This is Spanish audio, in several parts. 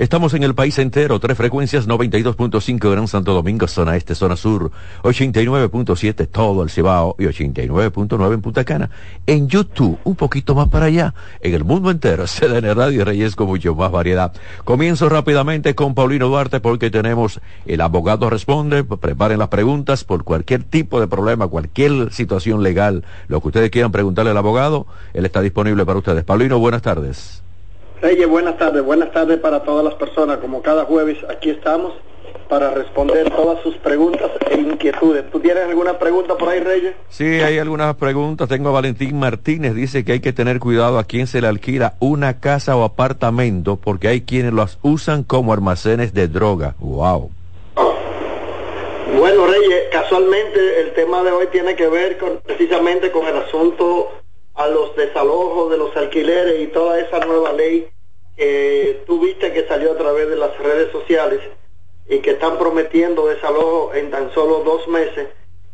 Estamos en el país entero, tres frecuencias, 92.5 Gran Santo Domingo, zona este, zona sur, 89.7 todo el Cibao y 89.9 en Punta Cana. En YouTube, un poquito más para allá, en el mundo entero, CDN Radio Reyes con mucho más variedad. Comienzo rápidamente con Paulino Duarte porque tenemos el abogado responde, preparen las preguntas por cualquier tipo de problema, cualquier situación legal, lo que ustedes quieran preguntarle al abogado, él está disponible para ustedes. Paulino, buenas tardes. Reyes, buenas tardes. Buenas tardes para todas las personas. Como cada jueves, aquí estamos para responder todas sus preguntas e inquietudes. ¿Tú tienes alguna pregunta por ahí, Reyes? Sí, hay algunas preguntas. Tengo a Valentín Martínez. Dice que hay que tener cuidado a quién se le alquila una casa o apartamento porque hay quienes las usan como almacenes de droga. ¡Wow! Bueno, Reyes, casualmente el tema de hoy tiene que ver con, precisamente con el asunto a los desalojos de los alquileres y toda esa nueva ley que tú viste que salió a través de las redes sociales y que están prometiendo desalojo en tan solo dos meses.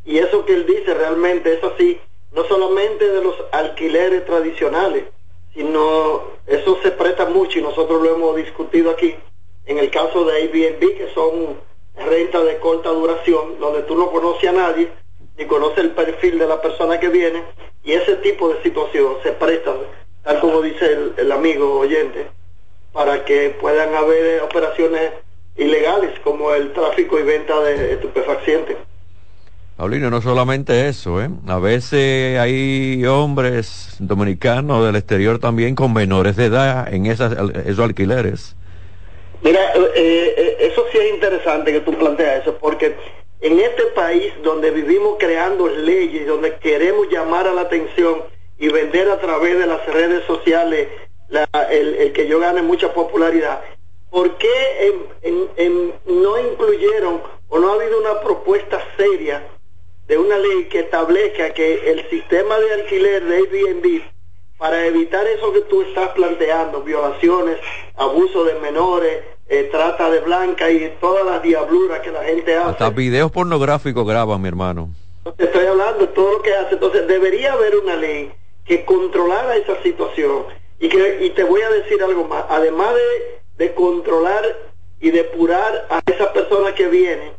Y eso que él dice realmente es así, no solamente de los alquileres tradicionales, sino eso se presta mucho y nosotros lo hemos discutido aquí en el caso de Airbnb, que son rentas de corta duración, donde tú no conoces a nadie, ni conoces el perfil de la persona que viene, y ese tipo de situación se presta, tal como dice el, amigo oyente, para que puedan haber operaciones ilegales como el tráfico y venta de estupefacientes. Paulino, no solamente eso, ¿eh? A veces hay hombres dominicanos del exterior también con menores de edad en esas, esos alquileres. Mira, eh, eh, eso sí es interesante que tú planteas eso, porque en este país donde vivimos creando leyes, donde queremos llamar a la atención y vender a través de las redes sociales el, que yo gane mucha popularidad, ¿por qué no incluyeron o no ha habido una propuesta seria de una ley que establezca que el sistema de alquiler de Airbnb para evitar eso que tú estás planteando, violaciones, abuso de menores, eh, trata de blanca y todas las diabluras que la gente hace. Hasta videos pornográficos graban, mi hermano. Te estoy hablando de todo lo que hace. Entonces, debería haber una ley que controlara esa situación. Y, que, y te voy a decir algo más. Además de, de controlar y depurar a esa persona que viene,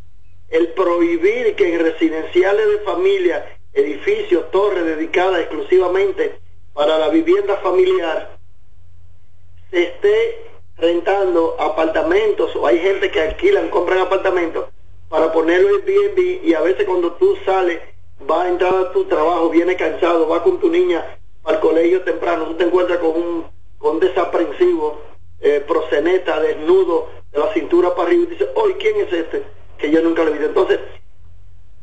el prohibir que en residenciales de familia, edificios, torres dedicadas exclusivamente para la vivienda familiar, se esté rentando apartamentos o hay gente que alquilan, compran apartamentos para ponerlo en Airbnb y a veces cuando tú sales, vas a entrar a tu trabajo, viene cansado, vas con tu niña al colegio temprano, tú te encuentras con un, con desaprensivo, eh, proseneta, desnudo, de la cintura para arriba y dices, hoy ¿quién es este? Que yo nunca lo he visto. Entonces,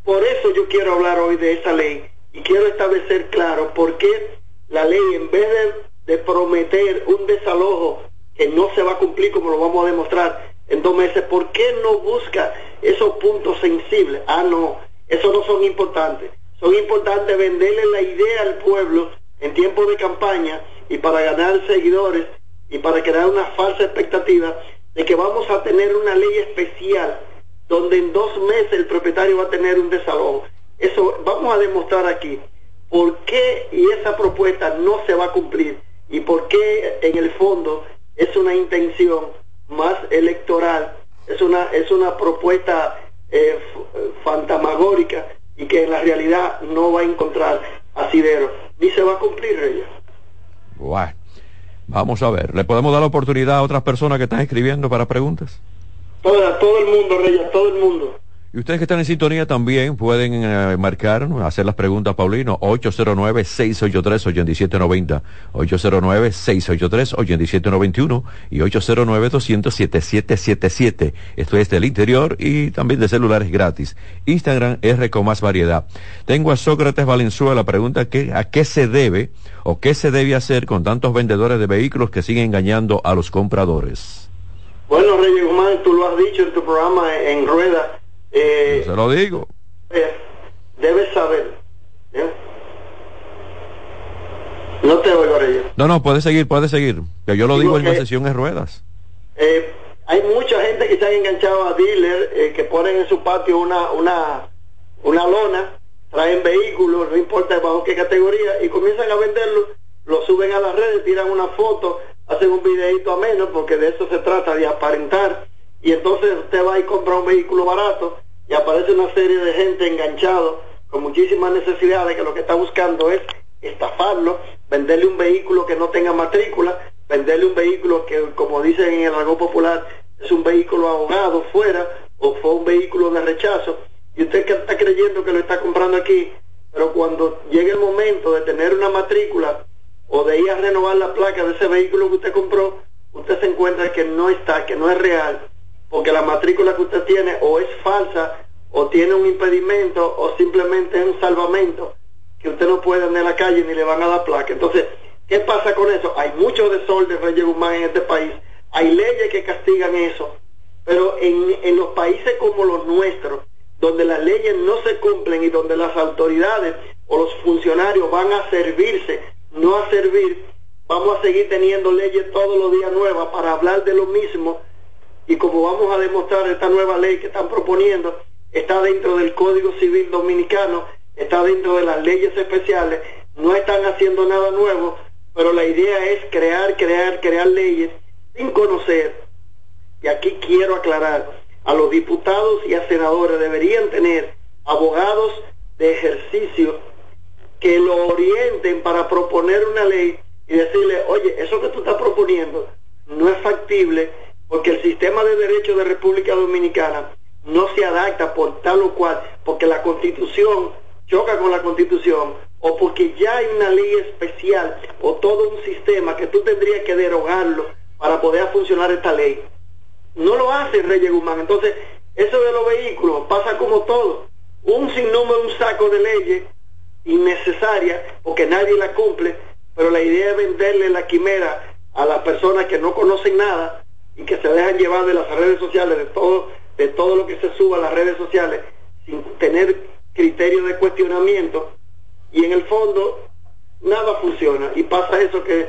por eso yo quiero hablar hoy de esa ley y quiero establecer claro por qué la ley, en vez de, de prometer un desalojo que no se va a cumplir como lo vamos a demostrar en dos meses, ¿por qué no busca esos puntos sensibles? Ah, no, esos no son importantes. Son importantes venderle la idea al pueblo en tiempo de campaña y para ganar seguidores y para crear una falsa expectativa de que vamos a tener una ley especial donde en dos meses el propietario va a tener un desalojo. Eso vamos a demostrar aquí por qué y esa propuesta no se va a cumplir y por qué en el fondo es una intención más electoral, es una, es una propuesta eh, fantamagórica y que en la realidad no va a encontrar asidero, ni se va a cumplir, Reyes. Bueno, vamos a ver, ¿le podemos dar la oportunidad a otras personas que están escribiendo para preguntas? Toda, todo el mundo, Reyes, todo el mundo. Y ustedes que están en sintonía también pueden eh, marcar, hacer las preguntas, Paulino, 809-683-8790, 809-683-8791 y 809-200-7777. Esto es del interior y también de celulares gratis. Instagram R con más variedad. Tengo a Sócrates Valenzuela, pregunta que, a qué se debe o qué se debe hacer con tantos vendedores de vehículos que siguen engañando a los compradores. Bueno, Reyes Guzmán, tú lo has dicho en tu programa en Rueda eh, se lo digo. debes saber. ¿eh? No te oigo, Reyes. No, no, puede seguir, puede seguir. Que yo lo digo, en la sesión en ruedas. Eh, hay mucha gente que se ha enganchado a dealer eh, que ponen en su patio una, una, una lona, traen vehículos, no importa bajo qué categoría, y comienzan a venderlo, lo suben a las redes, tiran una foto hacen un videito a menos, porque de eso se trata, de aparentar, y entonces usted va y compra un vehículo barato y aparece una serie de gente enganchado con muchísimas necesidades que lo que está buscando es estafarlo, venderle un vehículo que no tenga matrícula, venderle un vehículo que, como dicen en el algo popular, es un vehículo ahogado fuera o fue un vehículo de rechazo, y usted que está creyendo que lo está comprando aquí, pero cuando llegue el momento de tener una matrícula o de ir a renovar la placa de ese vehículo que usted compró, usted se encuentra que no está, que no es real, porque la matrícula que usted tiene o es falsa, o tiene un impedimento, o simplemente es un salvamento, que usted no puede andar en la calle ni le van a dar placa. Entonces, ¿qué pasa con eso? Hay mucho desorden, Reyes Guzmán, en este país. Hay leyes que castigan eso, pero en, en los países como los nuestros, donde las leyes no se cumplen y donde las autoridades o los funcionarios van a servirse, no a servir, vamos a seguir teniendo leyes todos los días nuevas para hablar de lo mismo y como vamos a demostrar esta nueva ley que están proponiendo, está dentro del Código Civil Dominicano, está dentro de las leyes especiales, no están haciendo nada nuevo, pero la idea es crear, crear, crear leyes sin conocer. Y aquí quiero aclarar, a los diputados y a senadores deberían tener abogados de ejercicio que lo orienten para proponer una ley y decirle, oye, eso que tú estás proponiendo no es factible porque el sistema de derecho de República Dominicana no se adapta por tal o cual, porque la constitución choca con la constitución, o porque ya hay una ley especial o todo un sistema que tú tendrías que derogarlo para poder funcionar esta ley. No lo hace Reyes Guzmán. Entonces, eso de los vehículos pasa como todo. Un sinnúmero, un saco de leyes innecesarias, porque nadie la cumple, pero la idea es venderle la quimera a las personas que no conocen nada y que se dejan llevar de las redes sociales, de todo, de todo lo que se suba a las redes sociales, sin tener criterio de cuestionamiento, y en el fondo nada funciona. Y pasa eso que,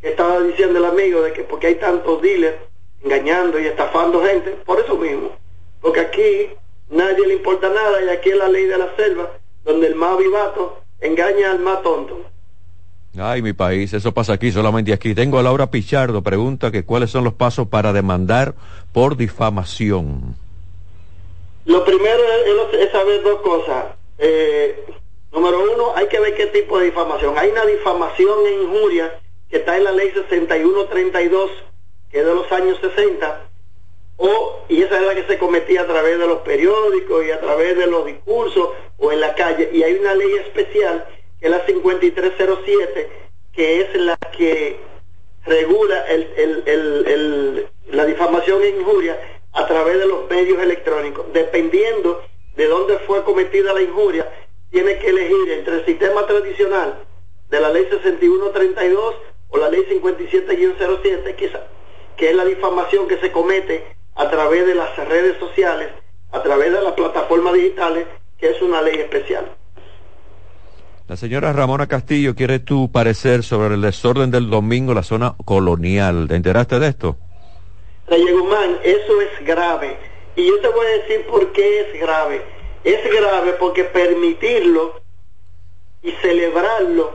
que estaba diciendo el amigo, de que porque hay tantos dealers engañando y estafando gente, por eso mismo. Porque aquí nadie le importa nada y aquí es la ley de la selva, donde el más vivato engaña al más tonto. Ay, mi país, eso pasa aquí, solamente aquí. Tengo a Laura Pichardo, pregunta que cuáles son los pasos para demandar por difamación. Lo primero es, saber dos cosas. Eh, número uno, hay que ver qué tipo de difamación. Hay una difamación e injuria que está en la ley 6132, que es de los años 60, o, y esa es la que se cometía a través de los periódicos y a través de los discursos o en la calle. Y hay una ley especial es la 5307, que es la que regula la difamación e injuria a través de los medios electrónicos. Dependiendo de dónde fue cometida la injuria, tiene que elegir entre el sistema tradicional de la ley 6132 o la ley 57-07, que, que es la difamación que se comete a través de las redes sociales, a través de las plataformas digitales, que es una ley especial. La señora Ramona Castillo quiere tu parecer sobre el desorden del domingo en la zona colonial. ¿Te enteraste de esto? Reyes Guzmán, eso es grave. Y yo te voy a decir por qué es grave. Es grave porque permitirlo y celebrarlo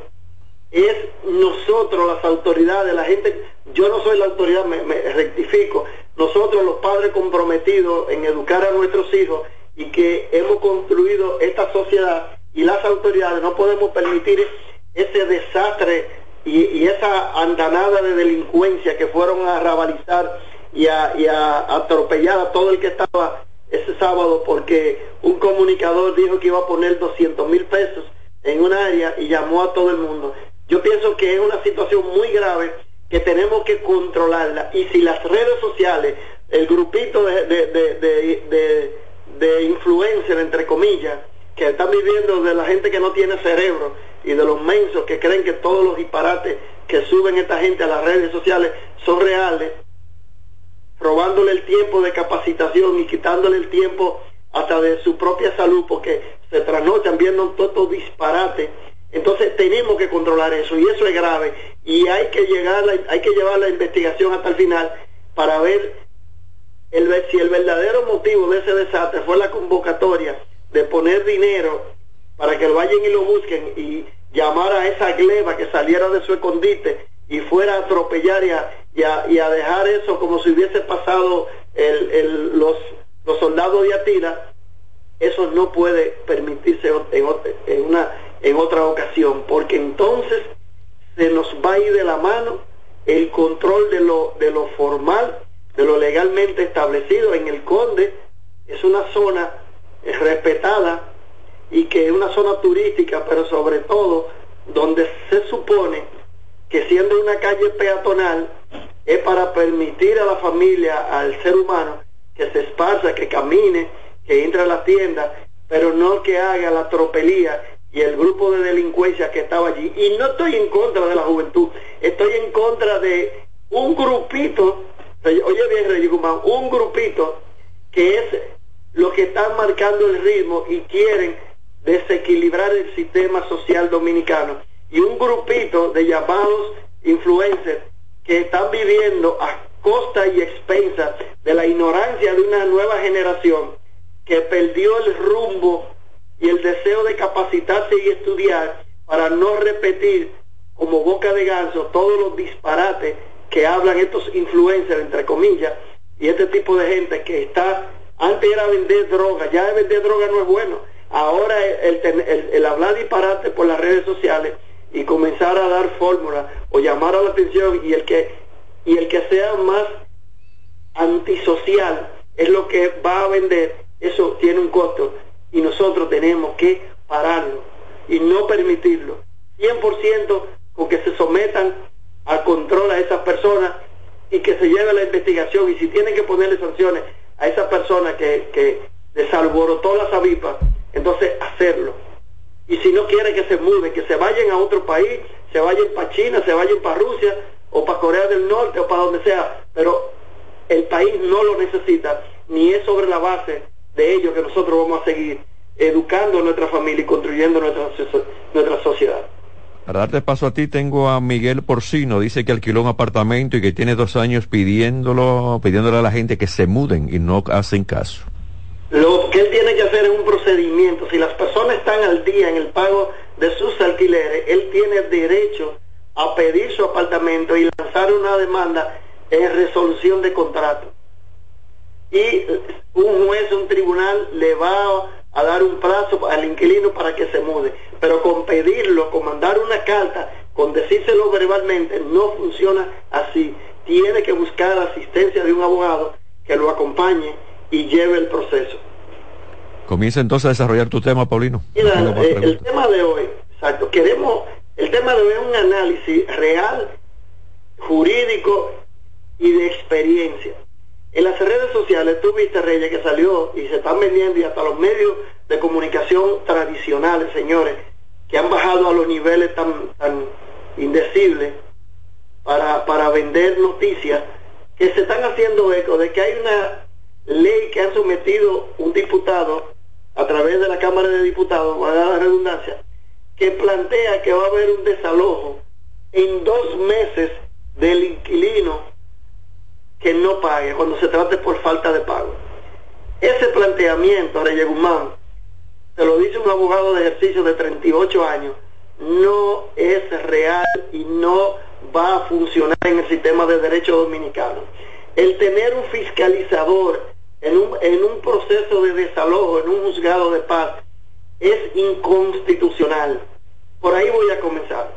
es nosotros, las autoridades, la gente, yo no soy la autoridad, me rectifico, nosotros los padres comprometidos en educar a nuestros hijos y que hemos construido esta sociedad y las autoridades no podemos permitir ese desastre y, esa andanada de delincuencia que fueron a rabalizar y a, atropellar a todo el que estaba ese sábado porque un comunicador dijo que iba a poner 200 mil pesos en un área y llamó a todo el mundo. Yo pienso que es una situación muy grave que tenemos que controlarla y si las redes sociales, el grupito de, de, de influencer, entre comillas, que están viviendo de la gente que no tiene cerebro y de los mensos que creen que todos los disparates que suben esta gente a las redes sociales son reales, robándole el tiempo de capacitación y quitándole el tiempo hasta de su propia salud porque se trasnochan viendo todos estos disparates. Entonces tenemos que controlar eso y eso es grave y hay que llegar, hay que llevar la investigación hasta el final para ver el, si el verdadero motivo de ese desastre fue la convocatoria de poner dinero para que vayan y lo busquen y llamar a esa gleba que saliera de su escondite y fuera a atropellar y a, y a, dejar eso como si hubiese pasado el, los, los soldados de Atila, eso no puede permitirse en, en, una, en otra ocasión, porque entonces se nos va a ir de la mano el control de lo, de lo formal, de lo legalmente establecido en el Conde, es una zona respetada y que es una zona turística, pero sobre todo donde se supone que siendo una calle peatonal es para permitir a la familia, al ser humano, que se esparza, que camine, que entre a la tienda, pero no que haga la tropelía y el grupo de delincuencia que estaba allí. Y no estoy en contra de la juventud, estoy en contra de un grupito, oye bien, Rey Guzmán, un grupito que es lo que están marcando el ritmo y quieren desequilibrar el sistema social dominicano. Y un grupito de llamados influencers que están viviendo a costa y expensa de la ignorancia de una nueva generación que perdió el rumbo y el deseo de capacitarse y estudiar para no repetir como boca de ganso todos los disparates que hablan estos influencers, entre comillas, y este tipo de gente que está, antes era vender droga, ya vender droga no es bueno, ahora el, hablar disparate por las redes sociales y comenzar a dar fórmulas o llamar a la atención y el que y el que sea más antisocial es lo que va a vender, eso tiene un costo y nosotros tenemos que pararlo y no permitirlo. 100% con que se sometan al control a esas personas y que se lleve la investigación y si tienen que ponerle sanciones a esa persona que, que desalborotó las avipas, entonces hacerlo. Y si no quiere que se mueven, que se vayan a otro país, se vayan para China, se vayan para Rusia o para Corea del Norte o para donde sea, pero el país no lo necesita, ni es sobre la base de ello que nosotros vamos a seguir educando a nuestra familia y construyendo nuestra, nuestra sociedad. Para darte paso a ti, tengo a Miguel Porcino, dice que alquiló un apartamento y que tiene dos años pidiéndolo, pidiéndole a la gente que se muden y no hacen caso. Lo que él tiene que hacer es un procedimiento. Si las personas están al día en el pago de sus alquileres, él tiene derecho a pedir su apartamento y lanzar una demanda en resolución de contrato. Y un juez, un tribunal le va a dar un plazo al inquilino para que se mude. Pero con pedirlo, con mandar una carta, con decírselo verbalmente, no funciona así. Tiene que buscar la asistencia de un abogado que lo acompañe y lleve el proceso. Comienza entonces a desarrollar tu tema, Paulino. Eh, el tema de hoy, exacto, queremos, el tema de hoy es un análisis real, jurídico y de experiencia. En las redes sociales, tú viste, Reyes, que salió y se están vendiendo y hasta los medios de comunicación tradicionales, señores, que han bajado a los niveles tan, tan indecibles para, para vender noticias, que se están haciendo eco de que hay una ley que han sometido un diputado a través de la Cámara de Diputados, a la redundancia, que plantea que va a haber un desalojo en dos meses del inquilino que no pague cuando se trate por falta de pago. Ese planteamiento, Reyes Guzmán, se lo dice un abogado de ejercicio de 38 años, no es real y no va a funcionar en el sistema de derecho dominicano. El tener un fiscalizador en un, en un proceso de desalojo, en un juzgado de paz, es inconstitucional. Por ahí voy a comenzar.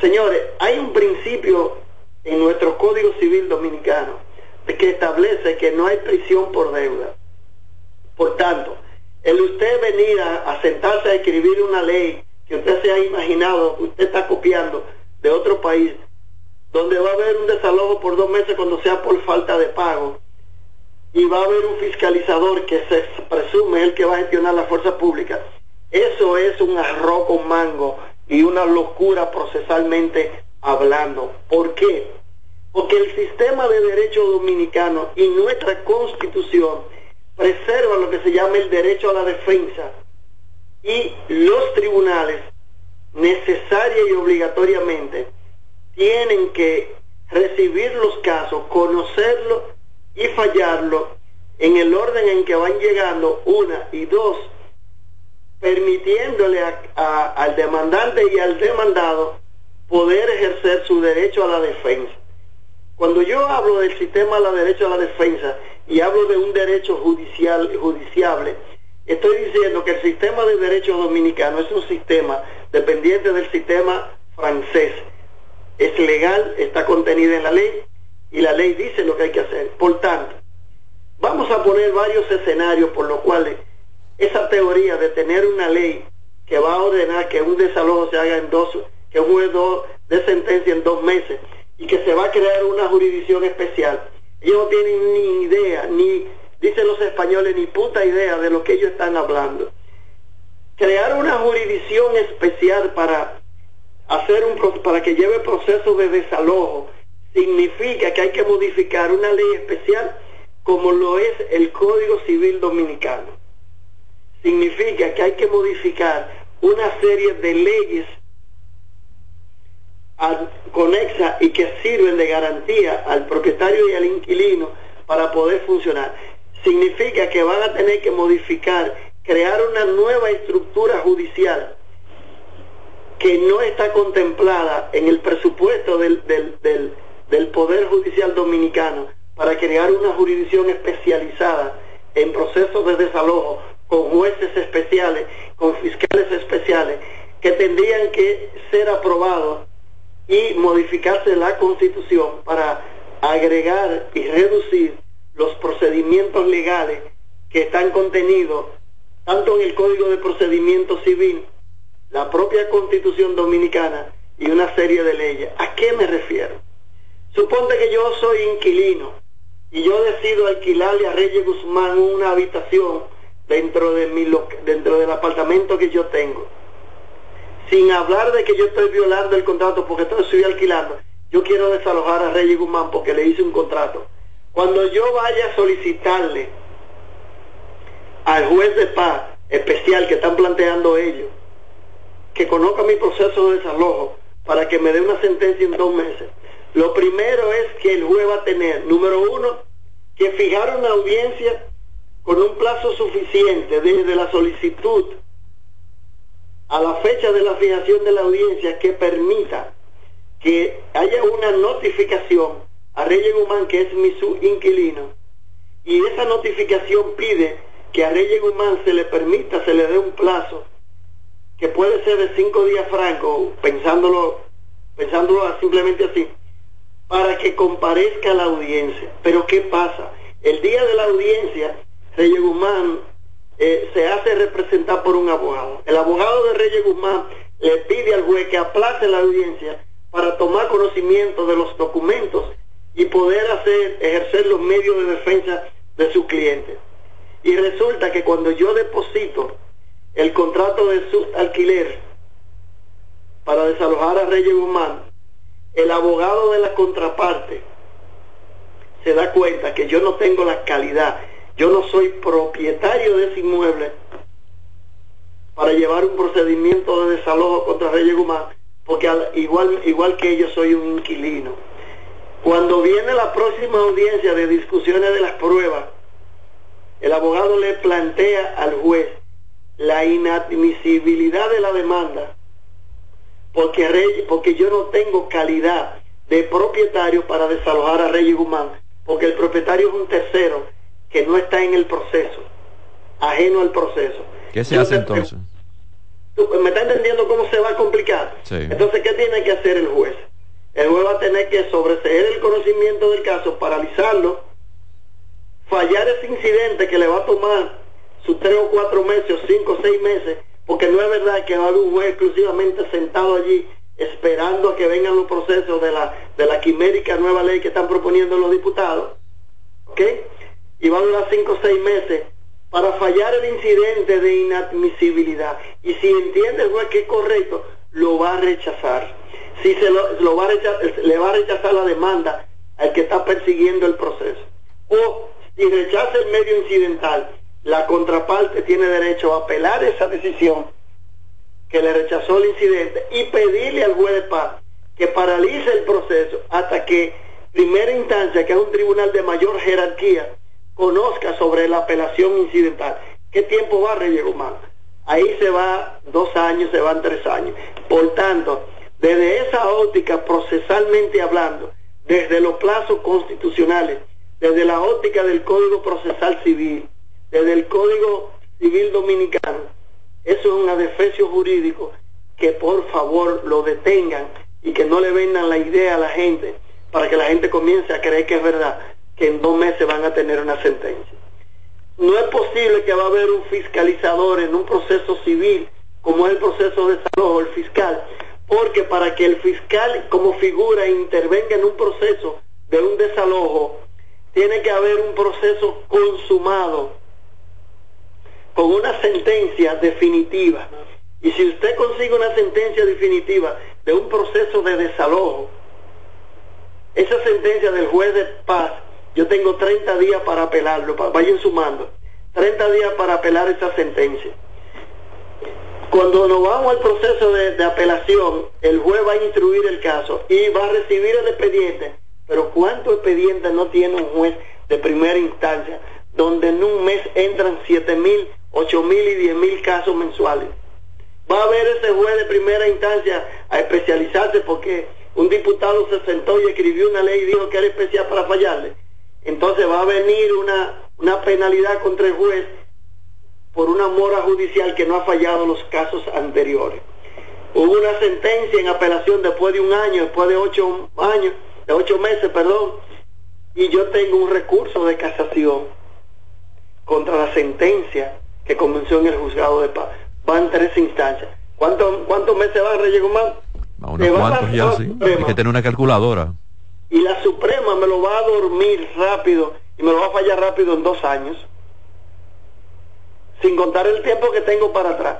Señores, hay un principio en nuestro Código Civil Dominicano que establece que no hay prisión por deuda. Por tanto, el usted venir a, sentarse a escribir una ley que usted se ha imaginado, usted está copiando de otro país, donde va a haber un desalojo por dos meses cuando sea por falta de pago, y va a haber un fiscalizador que se presume el que va a gestionar la fuerza pública. Eso es un arroz con mango y una locura procesalmente hablando. ¿Por qué? Porque el sistema de derecho dominicano y nuestra constitución preserva lo que se llama el derecho a la defensa y los tribunales necesaria y obligatoriamente tienen que recibir los casos, conocerlos y fallarlo en el orden en que van llegando, una y dos, permitiéndole al demandante y al demandado poder ejercer su derecho a la defensa. Cuando yo hablo del sistema de la derecho a la defensa y hablo de un derecho judicial, judiciable, estoy diciendo que el sistema de derecho dominicano es un sistema dependiente del sistema francés. Es legal, está contenida en la ley y la ley dice lo que hay que hacer. Por tanto, vamos a poner varios escenarios por los cuales esa teoría de tener una ley que va a ordenar que un desalojo se haga en dos, que un juez de sentencia en dos meses y que se va a crear una jurisdicción especial. Ellos no tienen ni idea, ni, dicen los españoles, ni puta idea de lo que ellos están hablando. Crear una jurisdicción especial para hacer un para que lleve proceso de desalojo significa que hay que modificar una ley especial como lo es el Código Civil Dominicano. Significa que hay que modificar una serie de leyes conexa y que sirven de garantía al propietario y al inquilino para poder funcionar. Significa que van a tener que modificar, crear una nueva estructura judicial que no está contemplada en el presupuesto del, del, del Poder Judicial Dominicano para crear una jurisdicción especializada en procesos de desalojo con jueces especiales, con fiscales especiales, que tendrían que ser aprobados y modificarse la constitución para agregar y reducir los procedimientos legales que están contenidos tanto en el Código de Procedimiento Civil, la propia Constitución Dominicana y una serie de leyes. ¿A qué me refiero? Suponte que yo soy inquilino y yo decido alquilarle a Reyes Guzmán una habitación dentro de mi dentro del apartamento que yo tengo. Sin hablar de que yo estoy violando el contrato porque estoy alquilando. Yo quiero desalojar a Reyes Guzmán porque le hice un contrato. Cuando yo vaya a solicitarle al juez de paz especial que están planteando ellos, que conozca mi proceso de desalojo para que me dé una sentencia en dos meses, lo primero es que el juez va a tener, número uno, que fijar una audiencia con un plazo suficiente desde la solicitud a la fecha de la fijación de la audiencia que permita que haya una notificación a Reyes Guzmán, que es mi su inquilino, y esa notificación pide que a Reyes Guzmán se le permita, se le dé un plazo que puede ser de cinco días franco, pensándolo, pensándolo simplemente así, para que comparezca a la audiencia. Pero ¿qué pasa? El día de la audiencia, Reyes Guzmán eh, se hace representar por un abogado. El abogado de Reyes Guzmán le pide al juez que aplace la audiencia para tomar conocimiento de los documentos y poder hacer, ejercer los medios de defensa de su cliente. Y resulta que cuando yo deposito el contrato de su alquiler para desalojar a Reyes Guzmán, el abogado de la contraparte se da cuenta que yo no tengo la calidad, yo no soy propietario de ese inmueble para llevar un procedimiento de desalojo contra Reyes Guzmán, porque igual, igual que yo soy un inquilino. Cuando viene la próxima audiencia de discusiones de las pruebas, el abogado le plantea al juez la inadmisibilidad de la demanda porque, porque yo no tengo calidad de propietario para desalojar a Reyes Guzmán, porque el propietario es un tercero que no está en el proceso, ajeno al proceso. ¿Qué se hace entonces? ¿Me está entendiendo cómo se va a complicar? Entonces, ¿qué tiene que hacer el juez? El juez va a tener que sobreseer el conocimiento del caso, paralizarlo, fallar ese incidente que le va a tomar sus tres o cuatro meses, o cinco o seis meses, porque no es verdad que va a haber un juez exclusivamente sentado allí esperando a que vengan los procesos de la, de la quimérica nueva ley que están proponiendo los diputados, ¿ok? Y va a durar cinco o seis meses para fallar el incidente de inadmisibilidad. Y si entiende el juez que es correcto, lo va a rechazar. Si se lo, va a rechazar, le va a rechazar la demanda al que está persiguiendo el proceso. O si rechaza el medio incidental la contraparte tiene derecho a apelar esa decisión que le rechazó el incidente y pedirle al juez de paz que paralice el proceso hasta que primera instancia, que es un tribunal de mayor jerarquía, conozca sobre la apelación incidental. ¿Qué tiempo va Reyes Guzmán? Ahí se va dos años, se van tres años. Por tanto, desde esa óptica procesalmente hablando, desde los plazos constitucionales, desde la óptica del Código Procesal Civil, desde el Código Civil Dominicano, eso es un adefesio jurídico que por favor lo detengan y que no le vendan la idea a la gente para que la gente comience a creer que es verdad, que en dos meses van a tener una sentencia. No es posible que va a haber un fiscalizador en un proceso civil como es el proceso de desalojo, el fiscal, porque para que el fiscal como figura intervenga en un proceso de un desalojo, tiene que haber un proceso consumado con una sentencia definitiva. Y si usted consigue una sentencia definitiva de un proceso de desalojo, esa sentencia del juez de paz, yo tengo 30 días para apelarlo, vayan sumando, 30 días para apelar esa sentencia. Cuando nos vamos al proceso de, apelación, el juez va a instruir el caso y va a recibir el expediente. Pero ¿cuántos expedientes no tiene un juez de primera instancia donde en un mes entran 7 mil, 8 mil y 10 mil casos mensuales? Va a haber ese juez de primera instancia a especializarse porque un diputado se sentó y escribió una ley y dijo que era especial para fallarle. Entonces va a venir una, una penalidad contra el juez por una mora judicial que no ha fallado los casos anteriores. Hubo una sentencia en apelación después de un año, después de ocho años, de ocho meses, perdón, y yo tengo un recurso de casación contra la sentencia que comenzó en el juzgado de paz. Van tres instancias. ¿Cuántos cuántos meses van, Reyes Guzmán? unos cuantos ya, sí. Hay que tener una calculadora. Y la Suprema me lo va a dormir rápido y me lo va a fallar rápido en dos años sin contar el tiempo que tengo para atrás.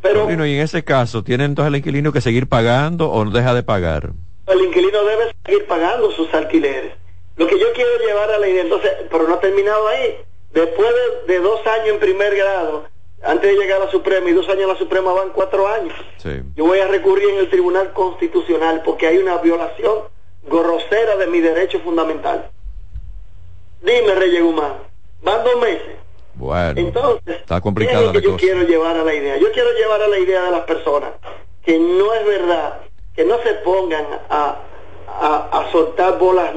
Pero, y en ese caso, ¿tiene entonces el inquilino que seguir pagando o deja de pagar? El inquilino debe seguir pagando sus alquileres. Lo que yo quiero llevar a la idea, entonces, pero no ha terminado ahí. Después de, dos años en primer grado, antes de llegar a la Suprema, y dos años a la Suprema van cuatro años. Yo voy a recurrir en el Tribunal Constitucional porque hay una violación grosera de mi derecho fundamental. Dime, Reyes Guzmán, van dos meses. Bueno, entonces, está complicado. que yo quiero llevar a la idea? Yo quiero llevar a la idea de las personas que no es verdad, que no se pongan a, a, soltar bolas,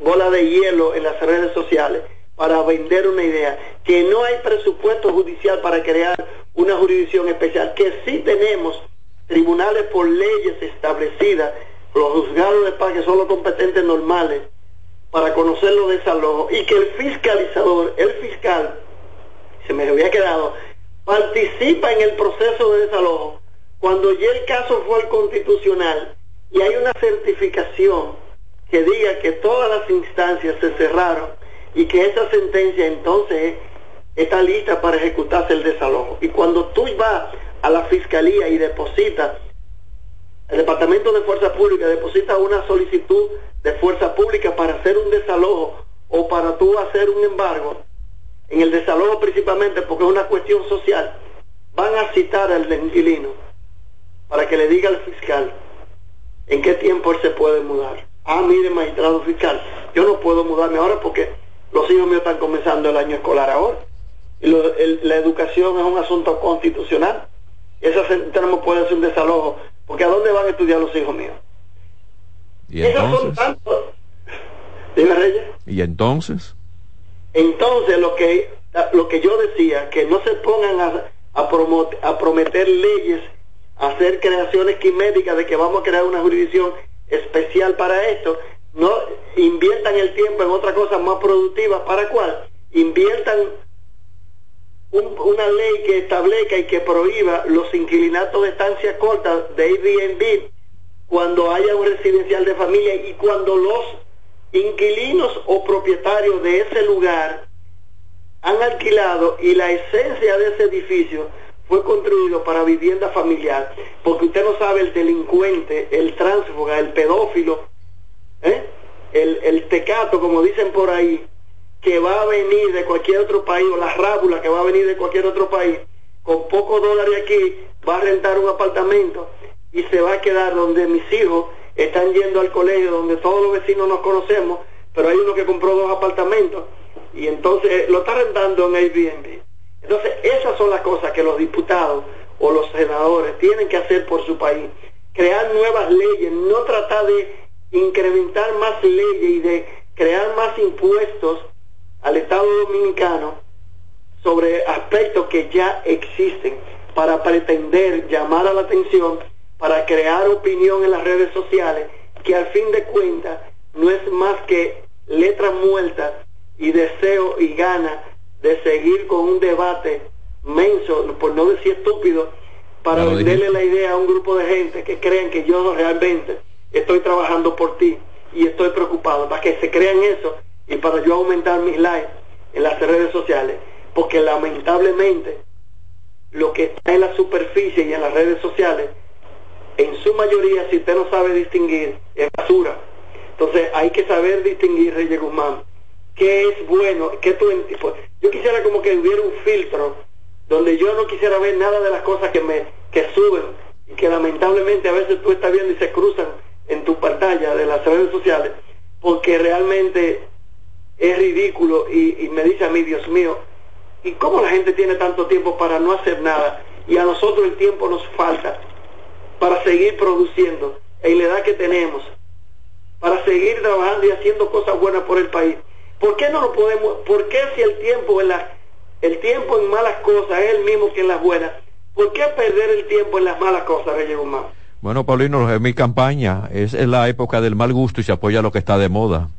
bolas de hielo en las redes sociales para vender una idea, que no hay presupuesto judicial para crear una jurisdicción especial, que sí tenemos tribunales por leyes establecidas, los juzgados de paz que son los competentes normales para conocer los desalojos y que el fiscalizador, el fiscal, se me había quedado, participa en el proceso de desalojo cuando ya el caso fue al constitucional y hay una certificación que diga que todas las instancias se cerraron y que esa sentencia entonces está lista para ejecutarse el desalojo. Y cuando tú vas a la fiscalía y depositas, el Departamento de Fuerza Pública deposita una solicitud de fuerza pública para hacer un desalojo o para tú hacer un embargo, en el desalojo principalmente porque es una cuestión social, van a citar al inquilino para que le diga al fiscal en qué tiempo él se puede mudar. Ah, mire, magistrado fiscal, yo no puedo mudarme ahora porque los hijos míos están comenzando el año escolar ahora. Y la educación es un asunto constitucional. Esa no puede hacer un desalojo, porque ¿a dónde van a estudiar los hijos míos? ¿Y entonces? Dime, Reyes. ¿Y entonces? Entonces, lo que, lo que yo decía, que no se pongan a, a, prometer leyes, a hacer creaciones quiméticas de que vamos a crear una jurisdicción especial para esto, no inviertan el tiempo en otra cosa más productiva. ¿Para cuál? Inviertan una ley que establezca y que prohíba los inquilinatos de estancia corta de Airbnb cuando haya un residencial de familia y cuando los inquilinos o propietarios de ese lugar han alquilado y la esencia de ese edificio fue construido para vivienda familiar, porque usted no sabe el delincuente, el tránsfuga, el pedófilo, ¿eh? el, el tecato, como dicen por ahí, que va a venir de cualquier otro país, o la rábula que va a venir de cualquier otro país, con pocos dólares aquí, va a rentar un apartamento y se va a quedar donde mis hijos están yendo al colegio donde todos los vecinos nos conocemos, pero hay uno que compró dos apartamentos y entonces lo está rentando en Airbnb. Entonces, esas son las cosas que los diputados o los senadores tienen que hacer por su país. crear nuevas leyes, no tratar de incrementar más leyes y de crear más impuestos al Estado Dominicano sobre aspectos que ya existen para pretender llamar a la atención, para crear opinión en las redes sociales, que al fin de cuentas no es más que letra muerta y deseo y gana de seguir con un debate menso, por no decir estúpido, para venderle la idea a un grupo de gente que creen que yo realmente estoy trabajando por ti y estoy preocupado, para que se crean eso y para yo aumentar mis likes en las redes sociales, porque lamentablemente lo que está en la superficie y en las redes sociales, en su mayoría, si usted no sabe distinguir, es basura. Entonces hay que saber distinguir, Reyes Guzmán, qué es bueno, qué tú... Pues, yo quisiera como que hubiera un filtro donde yo no quisiera ver nada de las cosas que me que suben y que lamentablemente a veces tú estás viendo y se cruzan en tu pantalla de las redes sociales, porque realmente es ridículo y, me dice a mí, Dios mío, ¿y cómo la gente tiene tanto tiempo para no hacer nada? Y a nosotros el tiempo nos falta para seguir produciendo en la edad que tenemos, para seguir trabajando y haciendo cosas buenas por el país. ¿Por qué no lo podemos? ¿Por qué si el tiempo en la, el tiempo en malas cosas es el mismo que en las buenas? ¿Por qué perder el tiempo en las malas cosas, Reyes Guzmán? Bueno, Paulino, es mi campaña, es en la época del mal gusto y se apoya lo que está de moda.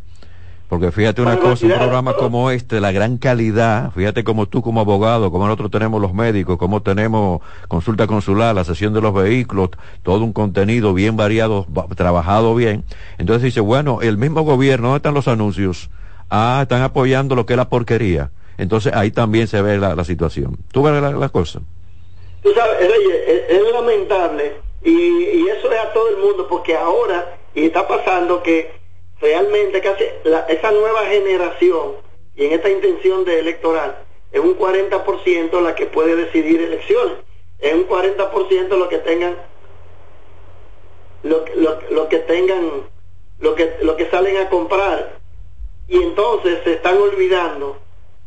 Porque fíjate una cosa, un programa como este, la gran calidad, fíjate como tú como abogado, como nosotros tenemos los médicos, como tenemos consulta consular, la sesión de los vehículos, todo un contenido bien variado, trabajado bien. Entonces dice, bueno, el mismo gobierno, ¿dónde están los anuncios? Ah, están apoyando lo que es la porquería. Entonces ahí también se ve la, situación. ¿Tú ves la, la cosa? Tú sabes, es lamentable y, eso es a todo el mundo, porque ahora, y está pasando que realmente casi esa nueva generación, y en esta intención de electoral, es un 40% la que puede decidir elecciones, es un 40% lo que tengan lo, lo, que tengan lo que lo que salen a comprar. Y entonces se están olvidando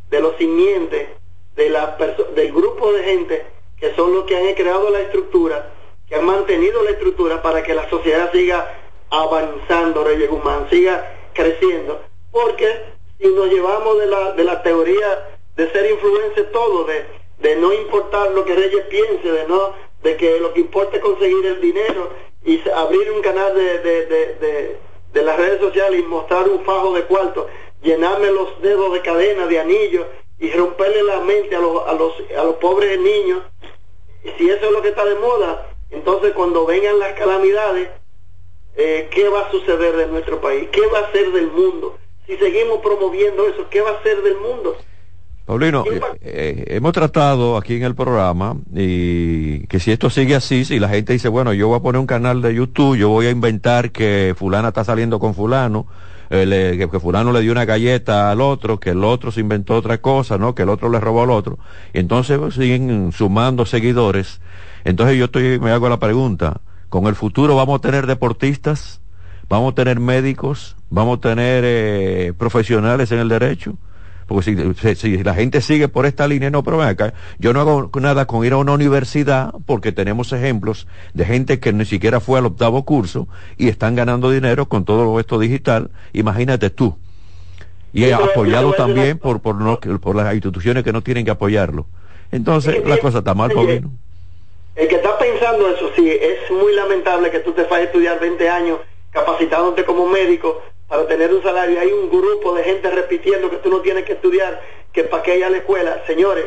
de los simientes de la del grupo de gente que son los que han creado la estructura que han mantenido la estructura para que la sociedad siga avanzando, Reyes Guzmán, siga creciendo. Porque si nos llevamos de la, de la teoría de ser influencia todo, de, de no importar lo que Reyes piense, de no de que lo que importa es conseguir el dinero y abrir un canal de, de, de, de las redes sociales y mostrar un fajo de cuarto, llenarme los dedos de cadena, de anillos y romperle la mente a los, a los, a los pobres niños. Si eso es lo que está de moda, entonces, cuando vengan las calamidades, eh, ¿qué va a suceder de nuestro país? ¿Qué va a ser del mundo? Si seguimos promoviendo eso, ¿qué va a ser del mundo? Paulino, eh, eh, hemos tratado aquí en el programa y que si esto sigue así, si la gente dice, bueno, yo voy a poner un canal de YouTube, yo voy a inventar que fulana está saliendo con fulano, que, fulano le dio una galleta al otro, que el otro se inventó otra cosa, ¿no? Que el otro le robó al otro. Y entonces pues, siguen sumando seguidores entonces yo estoy, me hago la pregunta, ¿con el futuro vamos a tener deportistas? ¿Vamos a tener médicos? ¿Vamos a tener eh, profesionales en el derecho? Porque si, la gente sigue por esta línea, no, pero ven acá, yo no hago nada con ir a una universidad porque tenemos ejemplos de gente que ni siquiera fue al octavo curso y están ganando dinero con todo esto digital. Imagínate tú. Y apoyado también por, por, no, por las instituciones que no tienen que apoyarlo. Entonces, la cosa está mal, Paulino. El que está pensando eso, sí, es muy lamentable que tú te a estudiar 20 años capacitándote como médico para tener un salario. Hay un grupo de gente repitiendo que tú no tienes que estudiar, que para qué ir a la escuela. Señores,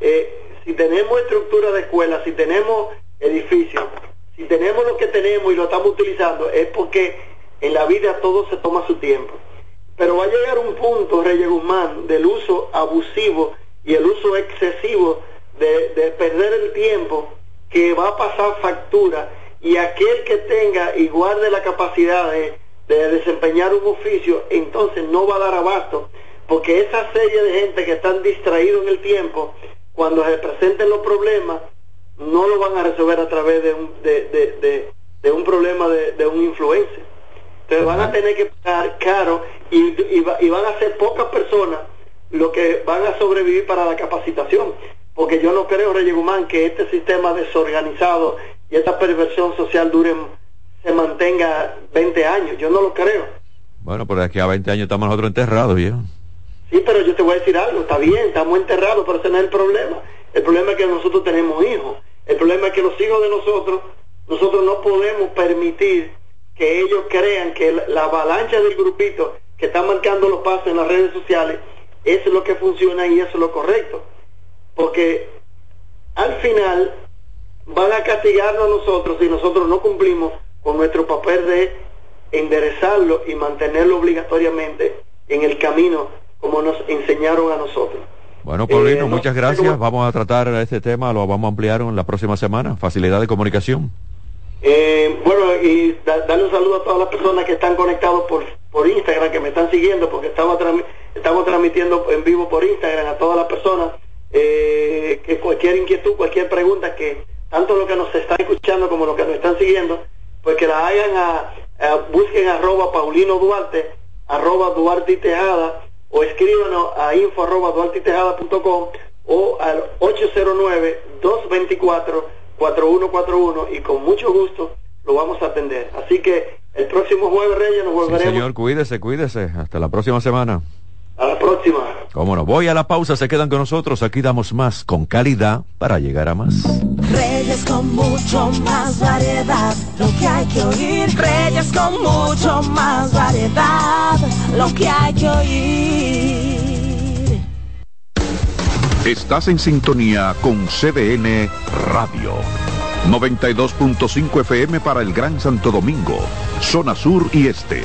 eh, si tenemos estructura de escuela, si tenemos edificios, si tenemos lo que tenemos y lo estamos utilizando, es porque en la vida todo se toma su tiempo. Pero va a llegar un punto, Reyes Guzmán, del uso abusivo y el uso excesivo de, de perder el tiempo que va a pasar factura y aquel que tenga y guarde la capacidad de, desempeñar un oficio, entonces no va a dar abasto, porque esa serie de gente que están distraídos en el tiempo, cuando se presenten los problemas, no lo van a resolver a través de un, de, de, un problema de, un influencer. Entonces van a tener que pagar caro y, y, y van a ser pocas personas lo que van a sobrevivir para la capacitación porque yo no creo, Reyes Guzmán, que este sistema desorganizado y esta perversión social dure se mantenga 20 años. Yo no lo creo. Bueno, pero aquí a 20 años estamos nosotros enterrados, viejo. Sí, pero yo te voy a decir algo, está bien, estamos enterrados, pero ese no es el problema. El problema es que nosotros tenemos hijos. El problema es que los hijos de nosotros, nosotros no podemos permitir que ellos crean que la, avalancha del grupito que está marcando los pasos en las redes sociales, eso es lo que funciona y eso es lo correcto. Porque al final van a castigarnos a nosotros si nosotros no cumplimos con nuestro papel de enderezarlo y mantenerlo obligatoriamente en el camino como nos enseñaron a nosotros. Bueno, Paulino, eh, muchas gracias. Vamos a tratar este tema, lo vamos a ampliar en la próxima semana. Facilidad de comunicación. Eh, bueno, y darle un saludo a todas las personas que están conectados por, por Instagram, que me están siguiendo, porque estamos, estamos transmitiendo en vivo por Instagram a todas las personas. Eh, que cualquier inquietud, cualquier pregunta, que tanto los que nos están escuchando como los que nos están siguiendo, pues que la hagan a, busquen arroba Paulino Duarte, arroba Duarte y Tejada, o escríbanos a info arroba o al 809-224-4141 y con mucho gusto lo vamos a atender. Así que el próximo jueves, Reyes, nos volveremos. señor, cuídese, cuídese. Hasta la próxima semana. A la próxima. Cómo no, voy a la pausa, se quedan con nosotros, aquí damos más con calidad para llegar a más. Reyes con mucho más variedad, lo que hay que oír. Reyes con mucho más variedad, lo que hay que oír. Estás en sintonía con CDN Radio. 92.5 FM para el Gran Santo Domingo, zona sur y este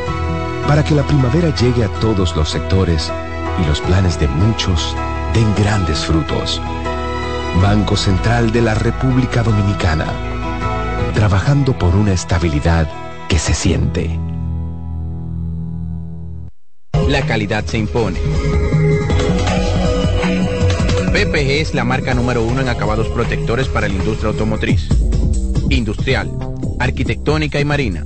para que la primavera llegue a todos los sectores y los planes de muchos den grandes frutos. Banco Central de la República Dominicana, trabajando por una estabilidad que se siente. La calidad se impone. PPG es la marca número uno en acabados protectores para la industria automotriz, industrial, arquitectónica y marina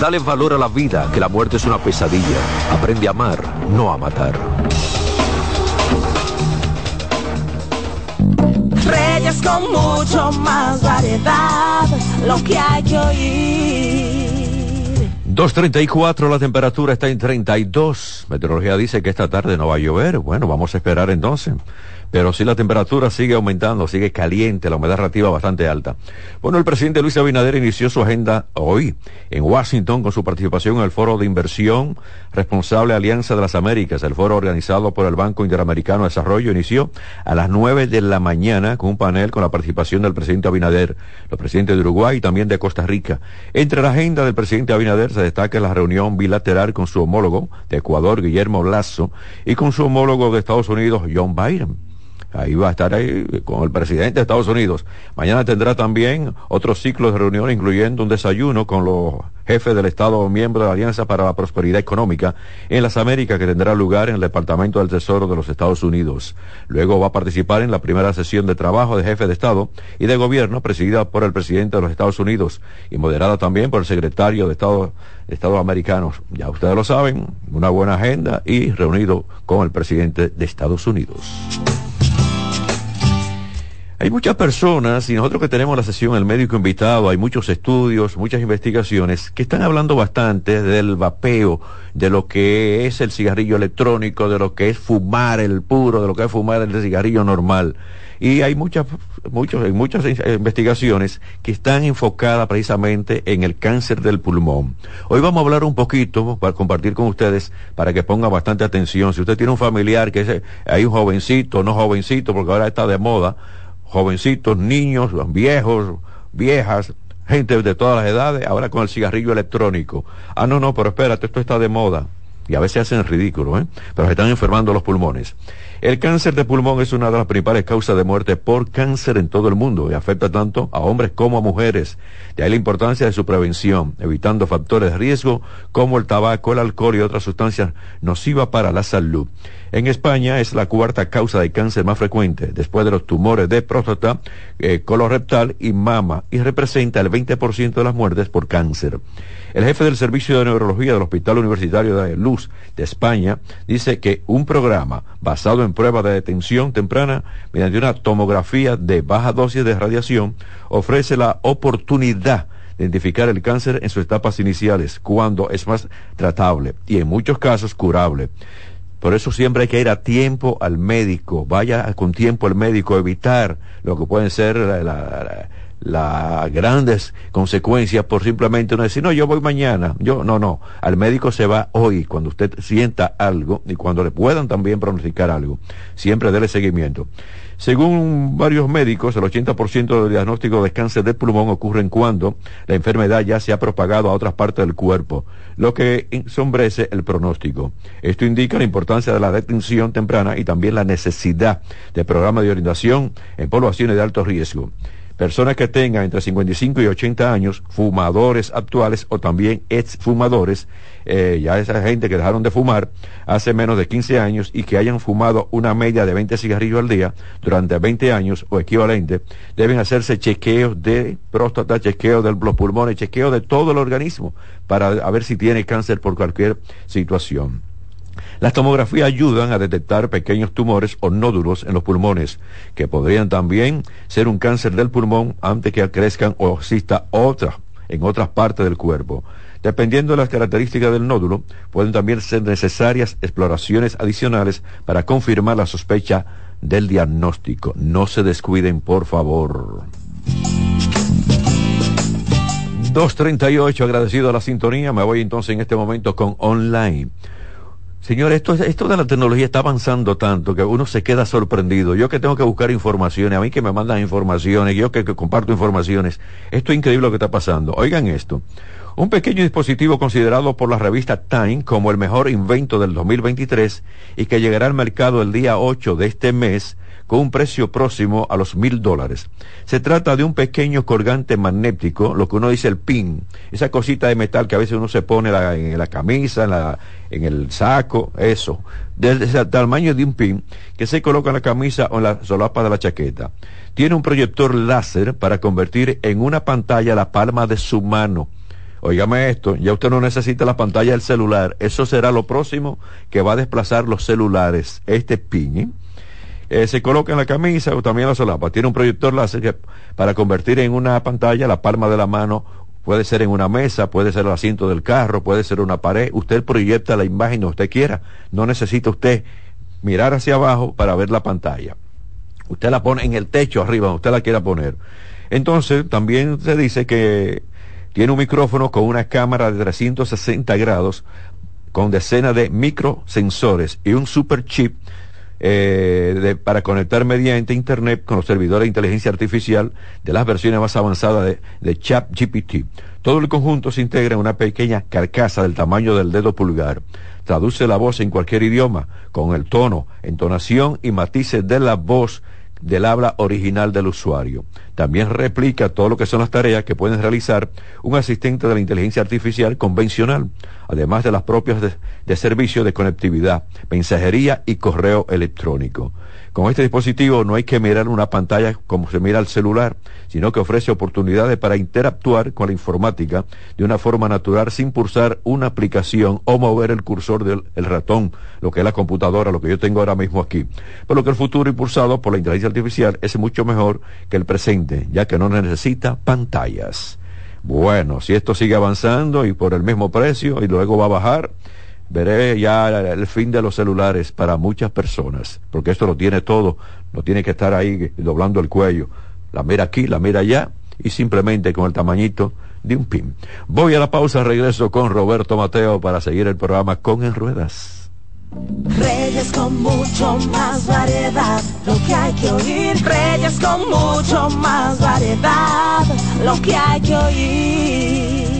Dale valor a la vida, que la muerte es una pesadilla. Aprende a amar, no a matar. Reyes con mucho más variedad, lo que hay que oír. 2.34, la temperatura está en 32. Meteorología dice que esta tarde no va a llover. Bueno, vamos a esperar entonces. Pero sí la temperatura sigue aumentando, sigue caliente, la humedad relativa bastante alta. Bueno, el presidente Luis Abinader inició su agenda hoy en Washington con su participación en el Foro de Inversión Responsable Alianza de las Américas. El foro organizado por el Banco Interamericano de Desarrollo inició a las nueve de la mañana con un panel con la participación del presidente Abinader, los presidentes de Uruguay y también de Costa Rica. Entre la agenda del presidente Abinader se destaca la reunión bilateral con su homólogo de Ecuador, Guillermo Lazo, y con su homólogo de Estados Unidos, John Biden. Ahí va a estar ahí con el presidente de Estados Unidos. Mañana tendrá también otro ciclo de reunión, incluyendo un desayuno con los jefes del Estado miembro de la Alianza para la Prosperidad Económica en las Américas, que tendrá lugar en el Departamento del Tesoro de los Estados Unidos. Luego va a participar en la primera sesión de trabajo de jefe de Estado y de Gobierno, presidida por el presidente de los Estados Unidos y moderada también por el secretario de Estado, Estados Americanos. Ya ustedes lo saben, una buena agenda y reunido con el presidente de Estados Unidos. Hay muchas personas, y nosotros que tenemos la sesión El Médico Invitado, hay muchos estudios, muchas investigaciones, que están hablando bastante del vapeo, de lo que es el cigarrillo electrónico, de lo que es fumar el puro, de lo que es fumar el cigarrillo normal. Y hay muchas, muchos, muchas investigaciones que están enfocadas precisamente en el cáncer del pulmón. Hoy vamos a hablar un poquito para compartir con ustedes para que pongan bastante atención. Si usted tiene un familiar que es, hay un jovencito, no jovencito, porque ahora está de moda, jovencitos, niños, viejos, viejas, gente de todas las edades, ahora con el cigarrillo electrónico. Ah, no, no, pero espérate, esto está de moda. Y a veces hacen ridículo, ¿eh? Pero se están enfermando los pulmones. El cáncer de pulmón es una de las principales causas de muerte por cáncer en todo el mundo y afecta tanto a hombres como a mujeres. De ahí la importancia de su prevención, evitando factores de riesgo como el tabaco, el alcohol y otras sustancias nocivas para la salud. En España es la cuarta causa de cáncer más frecuente, después de los tumores de próstata, eh, colorectal y mama, y representa el 20% de las muertes por cáncer. El jefe del Servicio de Neurología del Hospital Universitario de Luz de España dice que un programa basado en pruebas de detención temprana mediante una tomografía de baja dosis de radiación ofrece la oportunidad de identificar el cáncer en sus etapas iniciales, cuando es más tratable y en muchos casos curable. Por eso siempre hay que ir a tiempo al médico, vaya con tiempo al médico, evitar lo que pueden ser las grandes consecuencias por simplemente no decir, no, yo voy mañana, yo no, no, al médico se va hoy, cuando usted sienta algo y cuando le puedan también pronosticar algo, siempre déle seguimiento. Según varios médicos, el 80% del diagnóstico de cáncer de pulmón ocurre cuando la enfermedad ya se ha propagado a otras partes del cuerpo, lo que ensombrece el pronóstico. Esto indica la importancia de la detención temprana y también la necesidad de programas de orientación en poblaciones de alto riesgo personas que tengan entre 55 y 80 años, fumadores actuales o también exfumadores, eh, ya esa gente que dejaron de fumar hace menos de 15 años y que hayan fumado una media de 20 cigarrillos al día durante 20 años o equivalente, deben hacerse chequeos de próstata, chequeos de los pulmones, chequeos de todo el organismo para ver si tiene cáncer por cualquier situación. Las tomografías ayudan a detectar pequeños tumores o nódulos en los pulmones, que podrían también ser un cáncer del pulmón antes que crezcan o exista otra en otras partes del cuerpo. Dependiendo de las características del nódulo, pueden también ser necesarias exploraciones adicionales para confirmar la sospecha del diagnóstico. No se descuiden, por favor. 238, agradecido a la sintonía. Me voy entonces en este momento con online. Señor, esto, esto de la tecnología está avanzando tanto que uno se queda sorprendido. Yo que tengo que buscar informaciones, a mí que me mandan informaciones, yo que, que comparto informaciones. Esto es increíble lo que está pasando. Oigan esto. Un pequeño dispositivo considerado por la revista Time como el mejor invento del 2023 y que llegará al mercado el día 8 de este mes con un precio próximo a los mil dólares. Se trata de un pequeño colgante magnético, lo que uno dice el pin, esa cosita de metal que a veces uno se pone en la camisa, en, el saco, eso, del, tamaño de un pin que se coloca en la camisa o en la solapa de la chaqueta. Tiene un proyector láser para convertir en una pantalla la palma de su mano. Óigame esto, ya usted no necesita la pantalla del celular, eso será lo próximo que va a desplazar los celulares, este pin. ¿eh? Eh, se coloca en la camisa o también en la solapa. Tiene un proyector láser para convertir en una pantalla la palma de la mano. Puede ser en una mesa, puede ser el asiento del carro, puede ser una pared. Usted proyecta la imagen donde usted quiera. No necesita usted mirar hacia abajo para ver la pantalla. Usted la pone en el techo arriba, usted la quiera poner. Entonces, también se dice que tiene un micrófono con una cámara de 360 grados con decenas de microsensores y un super chip eh, para conectar mediante Internet con los servidores de inteligencia artificial de las versiones más avanzadas de, de ChatGPT. Todo el conjunto se integra en una pequeña carcasa del tamaño del dedo pulgar. Traduce la voz en cualquier idioma, con el tono, entonación y matices de la voz del habla original del usuario. También replica todo lo que son las tareas que pueden realizar un asistente de la inteligencia artificial convencional, además de las propias de, de servicio de conectividad, mensajería y correo electrónico. Con este dispositivo no hay que mirar una pantalla como se mira el celular, sino que ofrece oportunidades para interactuar con la informática de una forma natural sin pulsar una aplicación o mover el cursor del el ratón, lo que es la computadora, lo que yo tengo ahora mismo aquí. Por lo que el futuro impulsado por la inteligencia artificial es mucho mejor que el presente, ya que no necesita pantallas. Bueno, si esto sigue avanzando y por el mismo precio y luego va a bajar, veré ya el fin de los celulares para muchas personas, porque esto lo tiene todo, no tiene que estar ahí doblando el cuello, la mira aquí, la mira allá, y simplemente con el tamañito de un pin. Voy a la pausa, regreso con Roberto Mateo para seguir el programa con En Ruedas. Reyes con mucho más variedad, lo que hay que oír. Reyes con mucho más variedad, lo que hay que oír.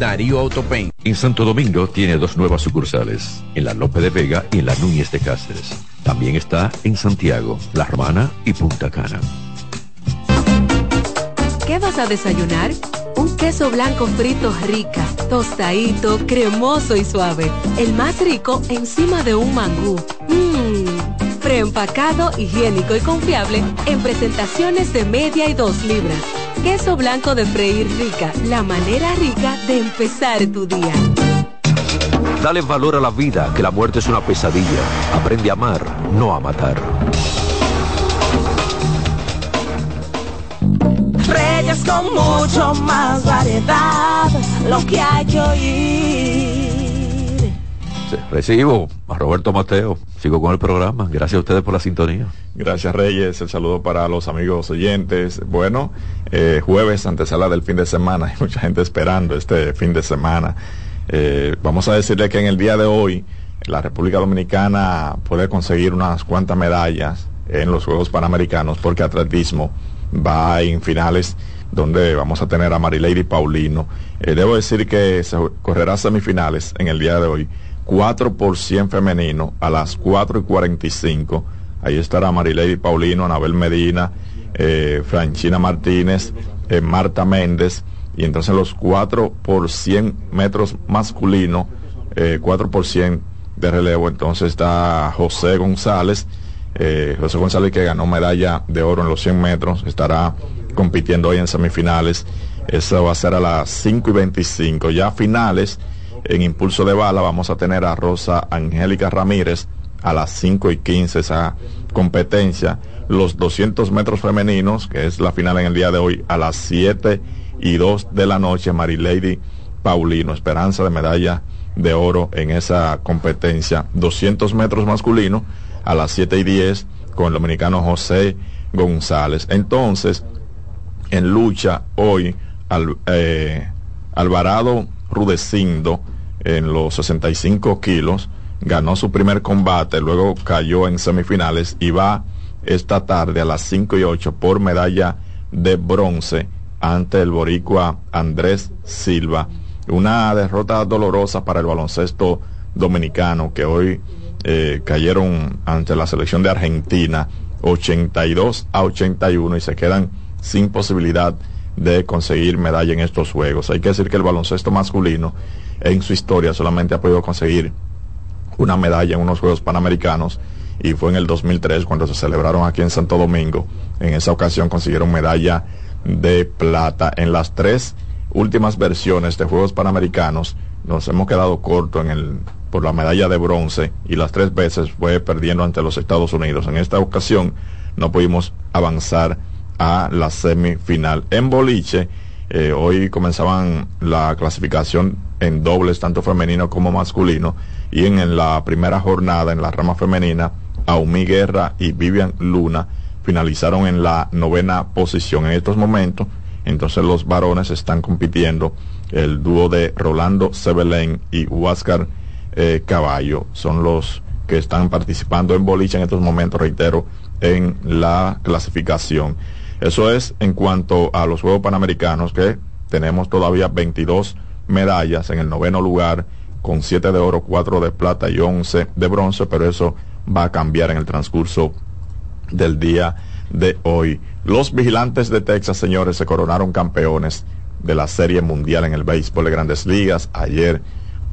Darío Autopain. En Santo Domingo tiene dos nuevas sucursales, en la Lope de Vega y en la Núñez de Cáceres. También está en Santiago, La Romana y Punta Cana. ¿Qué vas a desayunar? Un queso blanco frito rica, tostadito, cremoso y suave. El más rico encima de un mangú. Mmm, preempacado, higiénico y confiable en presentaciones de media y dos libras. Queso blanco de freír rica, la manera rica de empezar tu día. Dale valor a la vida, que la muerte es una pesadilla. Aprende a amar, no a matar. Reyes con mucho más variedad, lo que hay que oír. Sí, recibo Roberto Mateo. Sigo con el programa. Gracias a ustedes por la sintonía. Gracias Reyes, el saludo para los amigos oyentes. Bueno, eh, jueves antesala del fin de semana, hay mucha gente esperando este fin de semana. Eh, vamos a decirle que en el día de hoy la República Dominicana puede conseguir unas cuantas medallas en los Juegos Panamericanos porque atletismo va en finales donde vamos a tener a Marilady Paulino. Eh, debo decir que se correrá semifinales en el día de hoy. 4 por 100 femenino a las 4 y 45. Ahí estará Marilady Paulino, Anabel Medina, eh, Franchina Martínez, eh, Marta Méndez. Y entonces los 4 por 100 metros masculino, eh, 4 por 100 de relevo. Entonces está José González. Eh, José González que ganó medalla de oro en los 100 metros, estará compitiendo hoy en semifinales. Eso va a ser a las 5 y 25. Ya finales, en impulso de bala, vamos a tener a Rosa Angélica Ramírez a las 5 y 15 esa competencia. Los 200 metros femeninos, que es la final en el día de hoy, a las 7 y 2 de la noche, Marilady Paulino, esperanza de medalla de oro en esa competencia. 200 metros masculino a las 7 y 10 con el dominicano José González. Entonces, en lucha hoy, al, eh, Alvarado Rudecindo en los 65 kilos ganó su primer combate, luego cayó en semifinales y va esta tarde a las 5 y 8 por medalla de bronce ante el boricua Andrés Silva. una derrota dolorosa para el baloncesto dominicano que hoy eh, cayeron ante la selección de Argentina 82 a 81 y se quedan sin posibilidad de conseguir medalla en estos juegos. Hay que decir que el baloncesto masculino en su historia solamente ha podido conseguir una medalla en unos Juegos Panamericanos y fue en el 2003 cuando se celebraron aquí en Santo Domingo. En esa ocasión consiguieron medalla de plata. En las tres últimas versiones de Juegos Panamericanos nos hemos quedado corto en el por la medalla de bronce y las tres veces fue perdiendo ante los Estados Unidos. En esta ocasión no pudimos avanzar a la semifinal. En boliche, eh, hoy comenzaban la clasificación en dobles, tanto femenino como masculino, y en, la primera jornada, en la rama femenina, Aumi Guerra y Vivian Luna finalizaron en la novena posición. En estos momentos, entonces los varones están compitiendo el dúo de Rolando Sebelén y Huáscar eh, Caballo. Son los que están participando en boliche en estos momentos, reitero, en la clasificación. Eso es en cuanto a los Juegos Panamericanos, que tenemos todavía 22 medallas en el noveno lugar, con 7 de oro, 4 de plata y 11 de bronce, pero eso va a cambiar en el transcurso del día de hoy. Los vigilantes de Texas, señores, se coronaron campeones de la Serie Mundial en el béisbol de Grandes Ligas. Ayer,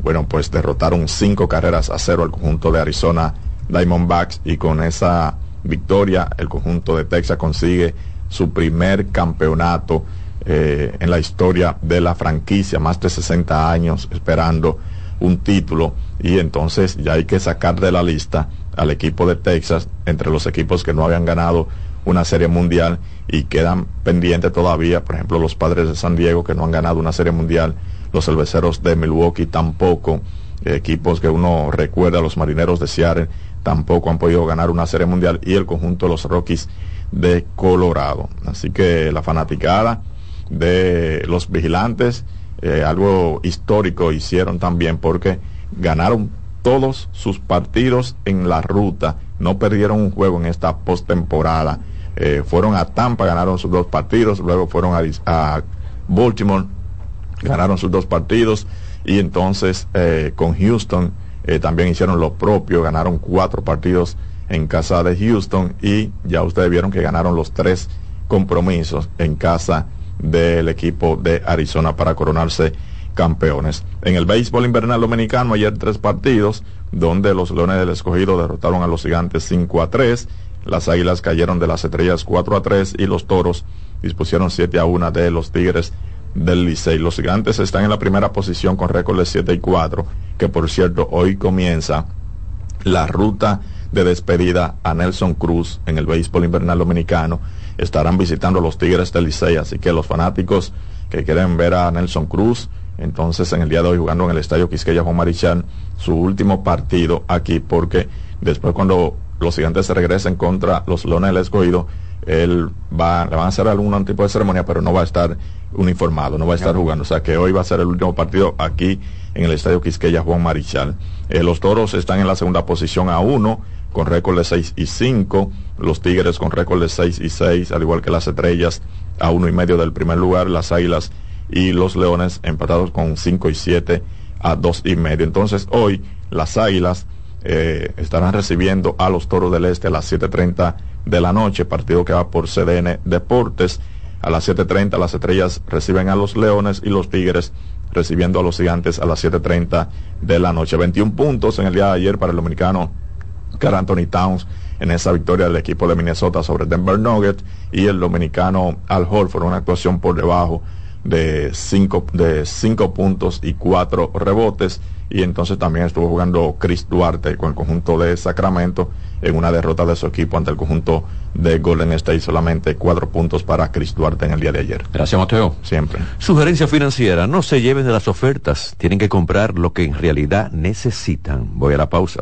bueno, pues derrotaron cinco carreras a cero al conjunto de Arizona Diamondbacks y con esa victoria el conjunto de Texas consigue su primer campeonato eh, en la historia de la franquicia, más de 60 años esperando un título. Y entonces ya hay que sacar de la lista al equipo de Texas entre los equipos que no habían ganado una serie mundial y quedan pendientes todavía, por ejemplo, los padres de San Diego que no han ganado una serie mundial, los cerveceros de Milwaukee tampoco, equipos que uno recuerda, los marineros de Seattle tampoco han podido ganar una serie mundial y el conjunto de los Rockies de Colorado. Así que la fanaticada de los vigilantes, eh, algo histórico hicieron también porque ganaron todos sus partidos en la ruta, no perdieron un juego en esta postemporada. Eh, fueron a Tampa, ganaron sus dos partidos, luego fueron a, Baltimore, ganaron sus dos partidos. Y entonces eh, con Houston eh, también hicieron lo propio, ganaron cuatro partidos en casa de Houston y ya ustedes vieron que ganaron los tres compromisos en casa del equipo de Arizona para coronarse campeones. En el béisbol invernal dominicano ayer tres partidos donde los Leones del Escogido derrotaron a los Gigantes 5 a 3 las Águilas cayeron de las Estrellas 4 a 3 y los Toros dispusieron 7 a 1 de los Tigres del Licey. Los Gigantes están en la primera posición con récord de 7 y 4, que por cierto hoy comienza la ruta de despedida a Nelson Cruz en el béisbol invernal dominicano. Estarán visitando los Tigres del Licey, así que los fanáticos que quieren ver a Nelson Cruz, entonces en el día de hoy jugando en el Estadio Quisqueya Juan Marichal, su último partido aquí, porque después cuando los gigantes se regresen contra los Leones del Escogido, él va, le van a hacer algún tipo de ceremonia, pero no va a estar uniformado, no va a estar jugando. O sea que hoy va a ser el último partido aquí en el Estadio Quisqueya Juan Marichal. Eh, los toros están en la segunda posición a uno, con récord de 6 y 5. Los tigres con récord de 6 y 6, al igual que las estrellas a uno y medio del primer lugar, las águilas y los leones empatados con 5 y 7 a dos y medio. Entonces hoy las águilas eh, estarán recibiendo a los Toros del Este a las 7.30 de la noche, partido que va por CDN Deportes. A las 7.30 las Estrellas reciben a los Leones y los Tigres recibiendo a los Gigantes a las 7.30 de la noche. 21 puntos en el día de ayer para el dominicano Carl Anthony Towns en esa victoria del equipo de Minnesota sobre Denver Nuggets y el dominicano Al Horford, una actuación por debajo de 5 de cinco puntos y 4 rebotes y entonces también estuvo jugando Chris Duarte con el conjunto de Sacramento en una derrota de su equipo ante el conjunto de Golden State, solamente cuatro puntos para Chris Duarte en el día de ayer. Gracias, Mateo. Siempre. Sugerencia financiera, no se lleven de las ofertas, tienen que comprar lo que en realidad necesitan. Voy a la pausa.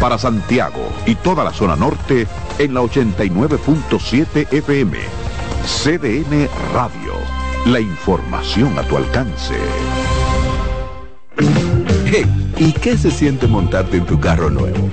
Para Santiago y toda la zona norte en la 89.7 FM. CDN Radio. La información a tu alcance. ¿y qué se siente montarte en tu carro nuevo?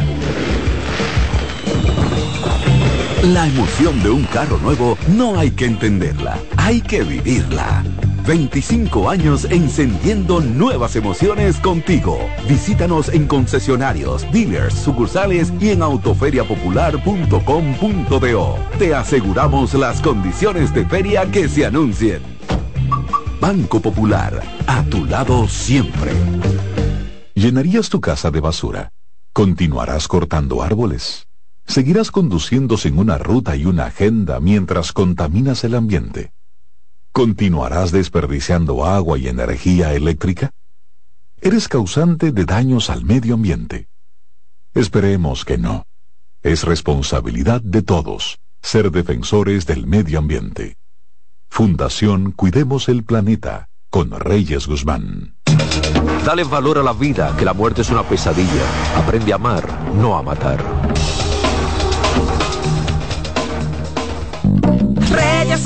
La emoción de un carro nuevo no hay que entenderla, hay que vivirla. 25 años encendiendo nuevas emociones contigo. Visítanos en concesionarios, dealers, sucursales y en autoferiapopular.com.do. Te aseguramos las condiciones de feria que se anuncien. Banco Popular, a tu lado siempre. ¿Llenarías tu casa de basura? ¿Continuarás cortando árboles? ¿Seguirás conduciendo sin una ruta y una agenda mientras contaminas el ambiente? ¿Continuarás desperdiciando agua y energía eléctrica? Eres causante de daños al medio ambiente. Esperemos que no. Es responsabilidad de todos ser defensores del medio ambiente. Fundación Cuidemos el Planeta con Reyes Guzmán. Dale valor a la vida, que la muerte es una pesadilla. Aprende a amar, no a matar.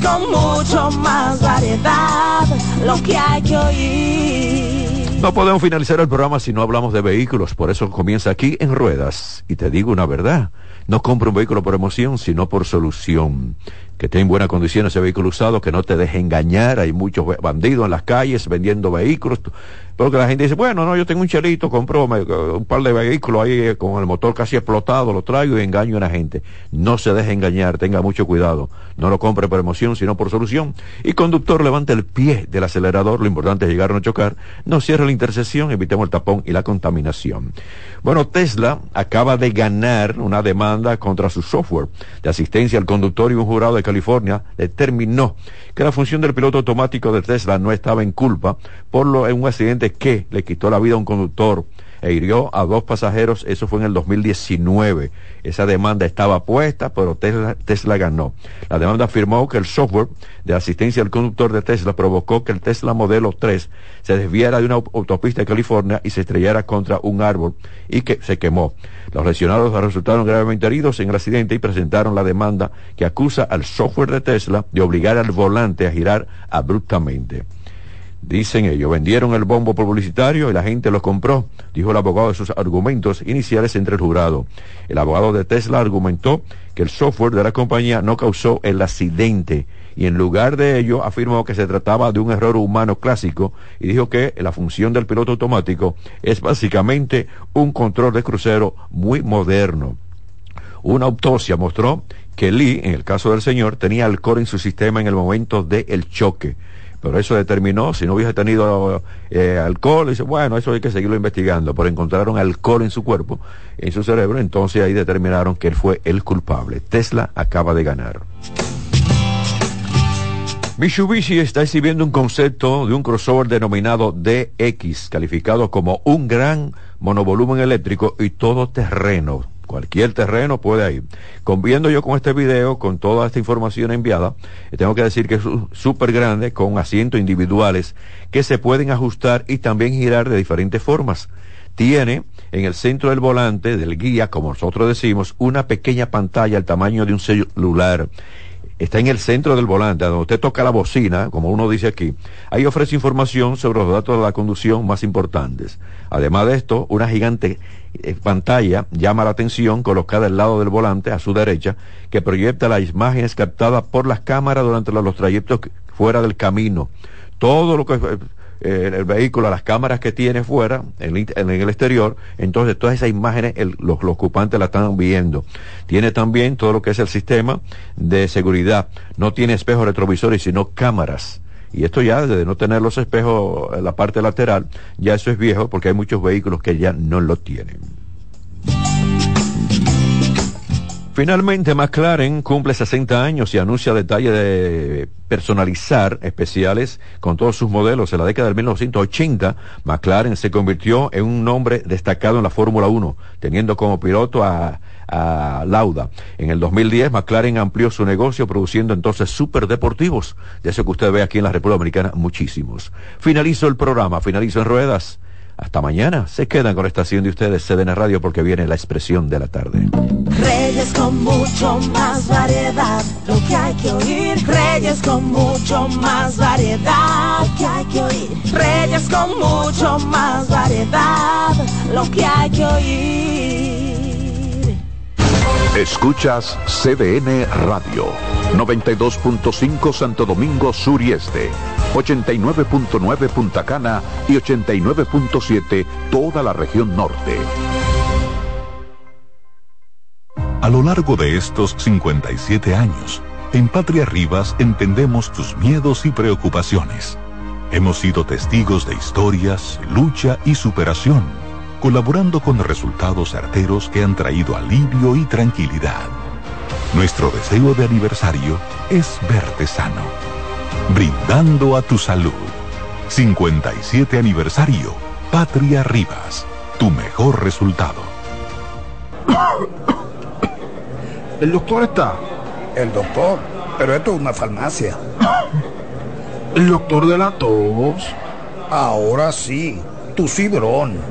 Con mucho más variedad, lo que hay que oír. No podemos finalizar el programa si no hablamos de vehículos, por eso comienza aquí en Ruedas. Y te digo una verdad, no compra un vehículo por emoción, sino por solución. Que esté en buena condición ese vehículo usado, que no te deje engañar. Hay muchos bandidos en las calles vendiendo vehículos. Porque la gente dice, bueno, no, yo tengo un chelito, compro un par de vehículos ahí eh, con el motor casi explotado, lo traigo y engaño a la gente. No se deje engañar, tenga mucho cuidado. No lo compre por emoción, sino por solución. Y conductor, levante el pie del acelerador. Lo importante es llegar a no chocar. No cierre la intersección, evitemos el tapón y la contaminación. Bueno, Tesla acaba de ganar una demanda contra su software de asistencia al conductor y un jurado de California determinó que la función del piloto automático de Tesla no estaba en culpa por lo, en un accidente que le quitó la vida a un conductor e hirió a dos pasajeros, eso fue en el 2019. Esa demanda estaba puesta, pero Tesla, ganó. La demanda afirmó que el software de asistencia al conductor de Tesla provocó que el Tesla modelo 3 se desviara de una autopista de California y se estrellara contra un árbol y que se quemó. Los lesionados resultaron gravemente heridos en el accidente y presentaron la demanda que acusa al software de Tesla de obligar al volante a girar abruptamente. Dicen ellos, vendieron el bombo publicitario y la gente lo compró, dijo el abogado de sus argumentos iniciales entre el jurado. El abogado de Tesla argumentó que el software de la compañía no causó el accidente y en lugar de ello afirmó que se trataba de un error humano clásico y dijo que la función del piloto automático es básicamente un control de crucero muy moderno. Una autopsia mostró que Lee, en el caso del señor, tenía alcohol en su sistema en el momento del choque pero eso determinó, si no hubiese tenido eh, alcohol, dice, bueno, eso hay que seguirlo investigando, pero encontraron alcohol en su cuerpo, en su cerebro, entonces ahí determinaron que él fue el culpable. Tesla acaba de ganar. Mitsubishi está exhibiendo un concepto de un crossover denominado DX, calificado como un gran monovolumen eléctrico y todo terreno cualquier terreno puede ir. Conviendo yo con este video, con toda esta información enviada, eh, tengo que decir que es súper grande, con asientos individuales que se pueden ajustar y también girar de diferentes formas. Tiene en el centro del volante, del guía, como nosotros decimos, una pequeña pantalla al tamaño de un celular está en el centro del volante, donde usted toca la bocina, como uno dice aquí, ahí ofrece información sobre los datos de la conducción más importantes. Además de esto, una gigante eh, pantalla llama la atención colocada al lado del volante, a su derecha, que proyecta las imágenes captadas por las cámaras durante los trayectos fuera del camino. Todo lo que eh, el vehículo, las cámaras que tiene fuera, en, el exterior, entonces todas esas imágenes los, ocupantes la están viendo. Tiene también todo lo que es el sistema de seguridad. No tiene espejos retrovisores, sino cámaras. Y esto ya, de no tener los espejos en la parte lateral, ya eso es viejo porque hay muchos vehículos que ya no lo tienen. Finalmente, McLaren cumple 60 años y anuncia detalles de personalizar especiales con todos sus modelos. En la década de 1980, McLaren se convirtió en un nombre destacado en la Fórmula 1, teniendo como piloto a, a, Lauda. En el 2010, McLaren amplió su negocio produciendo entonces superdeportivos, de eso que usted ve aquí en la República Dominicana, muchísimos. Finalizo el programa, finalizo en ruedas Hasta mañana. Se quedan con la estación de ustedes, CDN Radio, porque viene la expresión de la tarde. Reyes con mucho más variedad, lo que hay que oír. Reyes con mucho más variedad, lo que hay que oír. Reyes con mucho más variedad, lo que hay que oír. Escuchas CDN Radio, 92.5 Santo Domingo Sur y Este, 89.9 Punta Cana y 89.7 toda la región norte. A lo largo de estos 57 años, en Patria Rivas entendemos tus miedos y preocupaciones. Hemos sido testigos de historias, lucha y superación, colaborando con resultados certeros que han traído alivio y tranquilidad. Nuestro deseo de aniversario es verte sano, brindando a tu salud. 57 aniversario, Patria Rivas, tu mejor resultado. ¿El doctor está? El doctor, pero esto es una farmacia. ¿El doctor de la tos? Ahora sí, tu cibrón.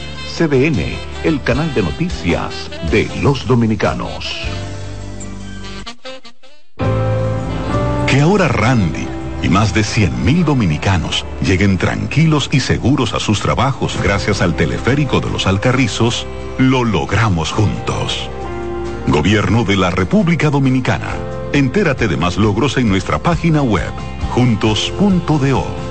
CDN, el canal de noticias de los dominicanos. Que ahora Randy y más de 100.000 dominicanos lleguen tranquilos y seguros a sus trabajos gracias al teleférico de los Alcarrizos, lo logramos juntos. Gobierno de la República Dominicana. Entérate de más logros en nuestra página web, juntos.do.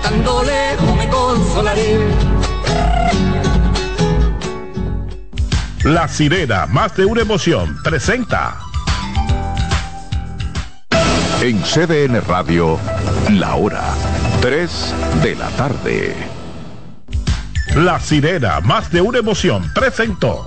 cantando lejos me consolaré. La sirena, más de una emoción, presenta. En CDN Radio, la hora 3 de la tarde. La sirena, más de una emoción, presentó.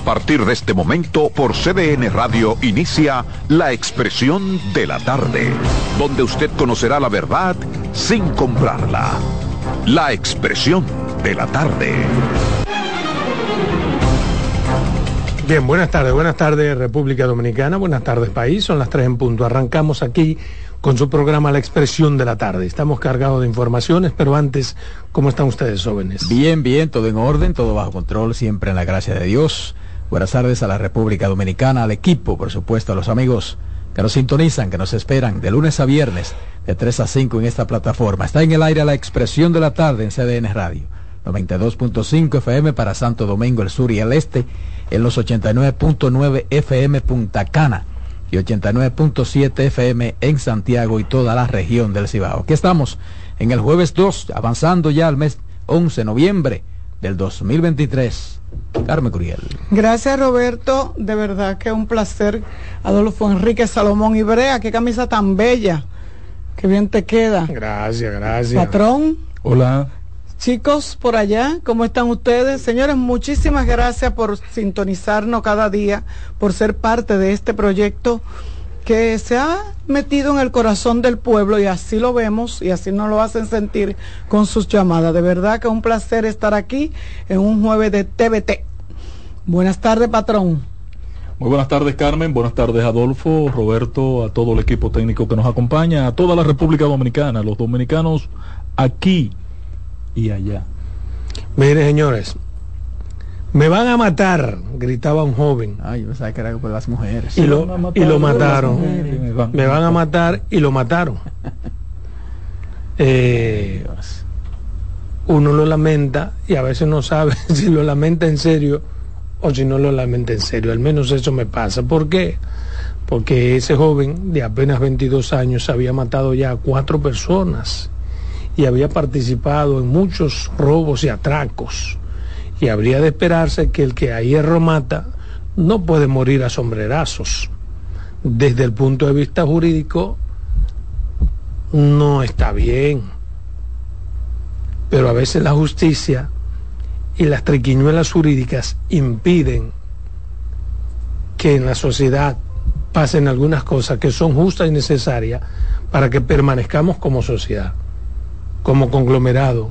A partir de este momento, por CDN Radio inicia La Expresión de la Tarde, donde usted conocerá la verdad sin comprarla. La Expresión de la Tarde. Bien, buenas tardes, buenas tardes República Dominicana, buenas tardes país, son las tres en punto. Arrancamos aquí con su programa La Expresión de la Tarde. Estamos cargados de informaciones, pero antes, ¿cómo están ustedes jóvenes? Bien, bien, todo en orden, todo bajo control, siempre en la gracia de Dios. Buenas tardes a la República Dominicana, al equipo, por supuesto, a los amigos que nos sintonizan, que nos esperan de lunes a viernes, de 3 a 5 en esta plataforma. Está en el aire la expresión de la tarde en CDN Radio. 92.5 FM para Santo Domingo, el sur y el este, en los 89.9 FM Punta Cana y 89.7 FM en Santiago y toda la región del Cibao. Aquí estamos en el jueves 2, avanzando ya al mes 11 de noviembre del 2023. Carmen Curiel. Gracias Roberto, de verdad que un placer. Adolfo Enrique Salomón Ibrea, qué camisa tan bella, qué bien te queda. Gracias, gracias. Patrón. Hola. Chicos, por allá, ¿cómo están ustedes? Señores, muchísimas gracias por sintonizarnos cada día, por ser parte de este proyecto que se ha metido en el corazón del pueblo y así lo vemos y así nos lo hacen sentir con sus llamadas. De verdad que es un placer estar aquí en un jueves de TVT. Buenas tardes, patrón. Muy buenas tardes, Carmen. Buenas tardes, Adolfo, Roberto, a todo el equipo técnico que nos acompaña, a toda la República Dominicana, los dominicanos aquí y allá. Mire, señores, me van a matar, gritaba un joven. Ay, yo pensaba que era por las mujeres. Y lo, y lo mataron. Me van- Me van a matar y lo mataron. Eh, uno lo lamenta y a veces no sabe si lo lamenta en serio o si no lo lamenta en serio. Al menos eso me pasa. ¿Por qué? Porque ese joven de apenas 22 años había matado ya a cuatro personas y había participado en muchos robos y atracos. Y habría de esperarse que el que a hierro mata no puede morir a sombrerazos. Desde el punto de vista jurídico, no está bien. Pero a veces la justicia y las triquiñuelas jurídicas impiden que en la sociedad pasen algunas cosas que son justas y necesarias para que permanezcamos como sociedad, como conglomerado,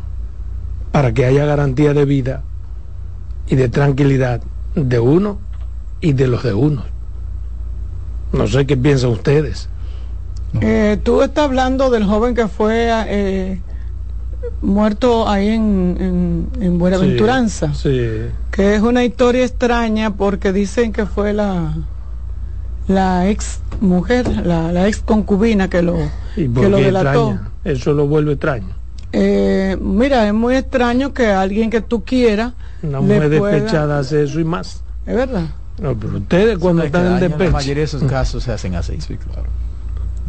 para que haya garantía de vida y de tranquilidad de uno y de los de uno. No sé qué piensan ustedes. Eh, tú estás hablando del joven que fue eh, muerto ahí en, en, en Buenaventuranza, Sí. que es una historia extraña porque dicen que fue la la ex mujer, la, la ex concubina que lo, ¿Y por que lo delató. extraña? Eso lo vuelve extraño. Eh, mira, es muy extraño que alguien que tú quieras Una le mujer pueda- despechada hace eso y más. Es verdad. No, pero ustedes cuando están en La despecho. mayoría de esos casos se hacen así. Sí, claro.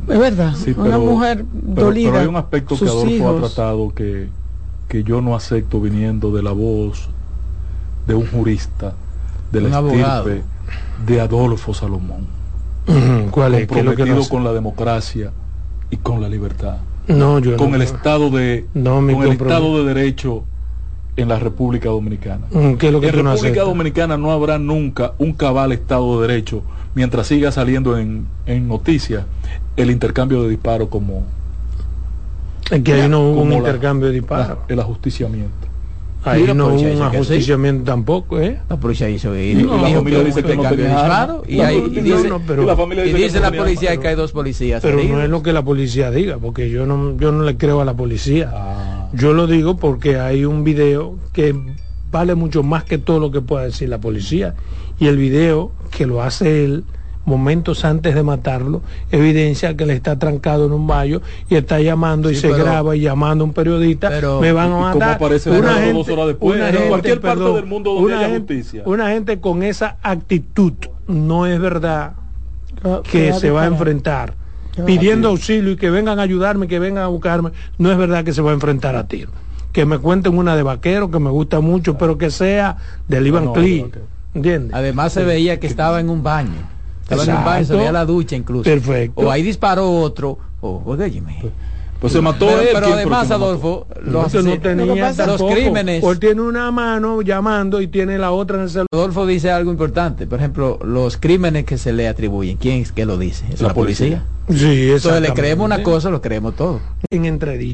Es verdad. Sí, una mujer pero- dolida. Pero hay un aspecto que Adolfo hijos. ha tratado que, que yo no acepto viniendo de la voz de un jurista, de la Un abogado. de Adolfo Salomón. Ujú, ¿Cuál es? ¿Qué es lo que comprometido no con la democracia y con la libertad. No, yo con no. el estado de No con el estado de derecho en la República Dominicana. Mm, ¿Qué es lo que en República aceptas? Dominicana no habrá nunca un cabal estado de derecho mientras siga saliendo en, en noticias el intercambio de disparos como que ahí no un la- intercambio de disparos. la- el ajusticiamiento. Ahí no hubo un ajusticiamiento tampoco, ¿eh? La policía hizo y, No, y la dijo familia que dice que no tenía y, ahí- y dice, no, pero- y la familia y dice que dice no la tenía policía que hay dos policías Pero no es lo que la policía diga, porque yo no, yo no le creo a la policía. Ah. Yo lo digo porque hay un video que vale mucho más que todo lo que pueda decir la policía. Y el video que lo hace él momentos antes de matarlo, evidencia que le está trancado en un baño y está llamando y se pero- graba y llamando a un periodista, Pero- me van a ¿y matar. aparece Una grabado dos horas después? una En gente, cualquier parte del mundo donde una haya gente- justicia. Una gente con esa actitud no es verdad Que se va a enfrentar pidiendo auxilio y que vengan a ayudarme, que vengan a buscarme. No es verdad que se va a enfrentar a tiro. Que me cuenten una de vaquero que me gusta mucho, pero que sea del Ivan no, vaquero. ¿Entiendes? Además se veía que estaba en un baño. Estaba en se veía la ducha incluso. Perfecto. O ahí disparó otro. O, óyeme. Pues se mató pero, él. pero ¿quién fue además? Adolfo, los, no lo los crímenes. O él tiene una mano llamando y tiene la otra en el celular. Adolfo dice algo importante. Por ejemplo, los crímenes que se le atribuyen. ¿Quién es que lo dice? ¿Es La la, policía? Sí, Entonces le creemos una cosa, lo creemos todo. En entredicho.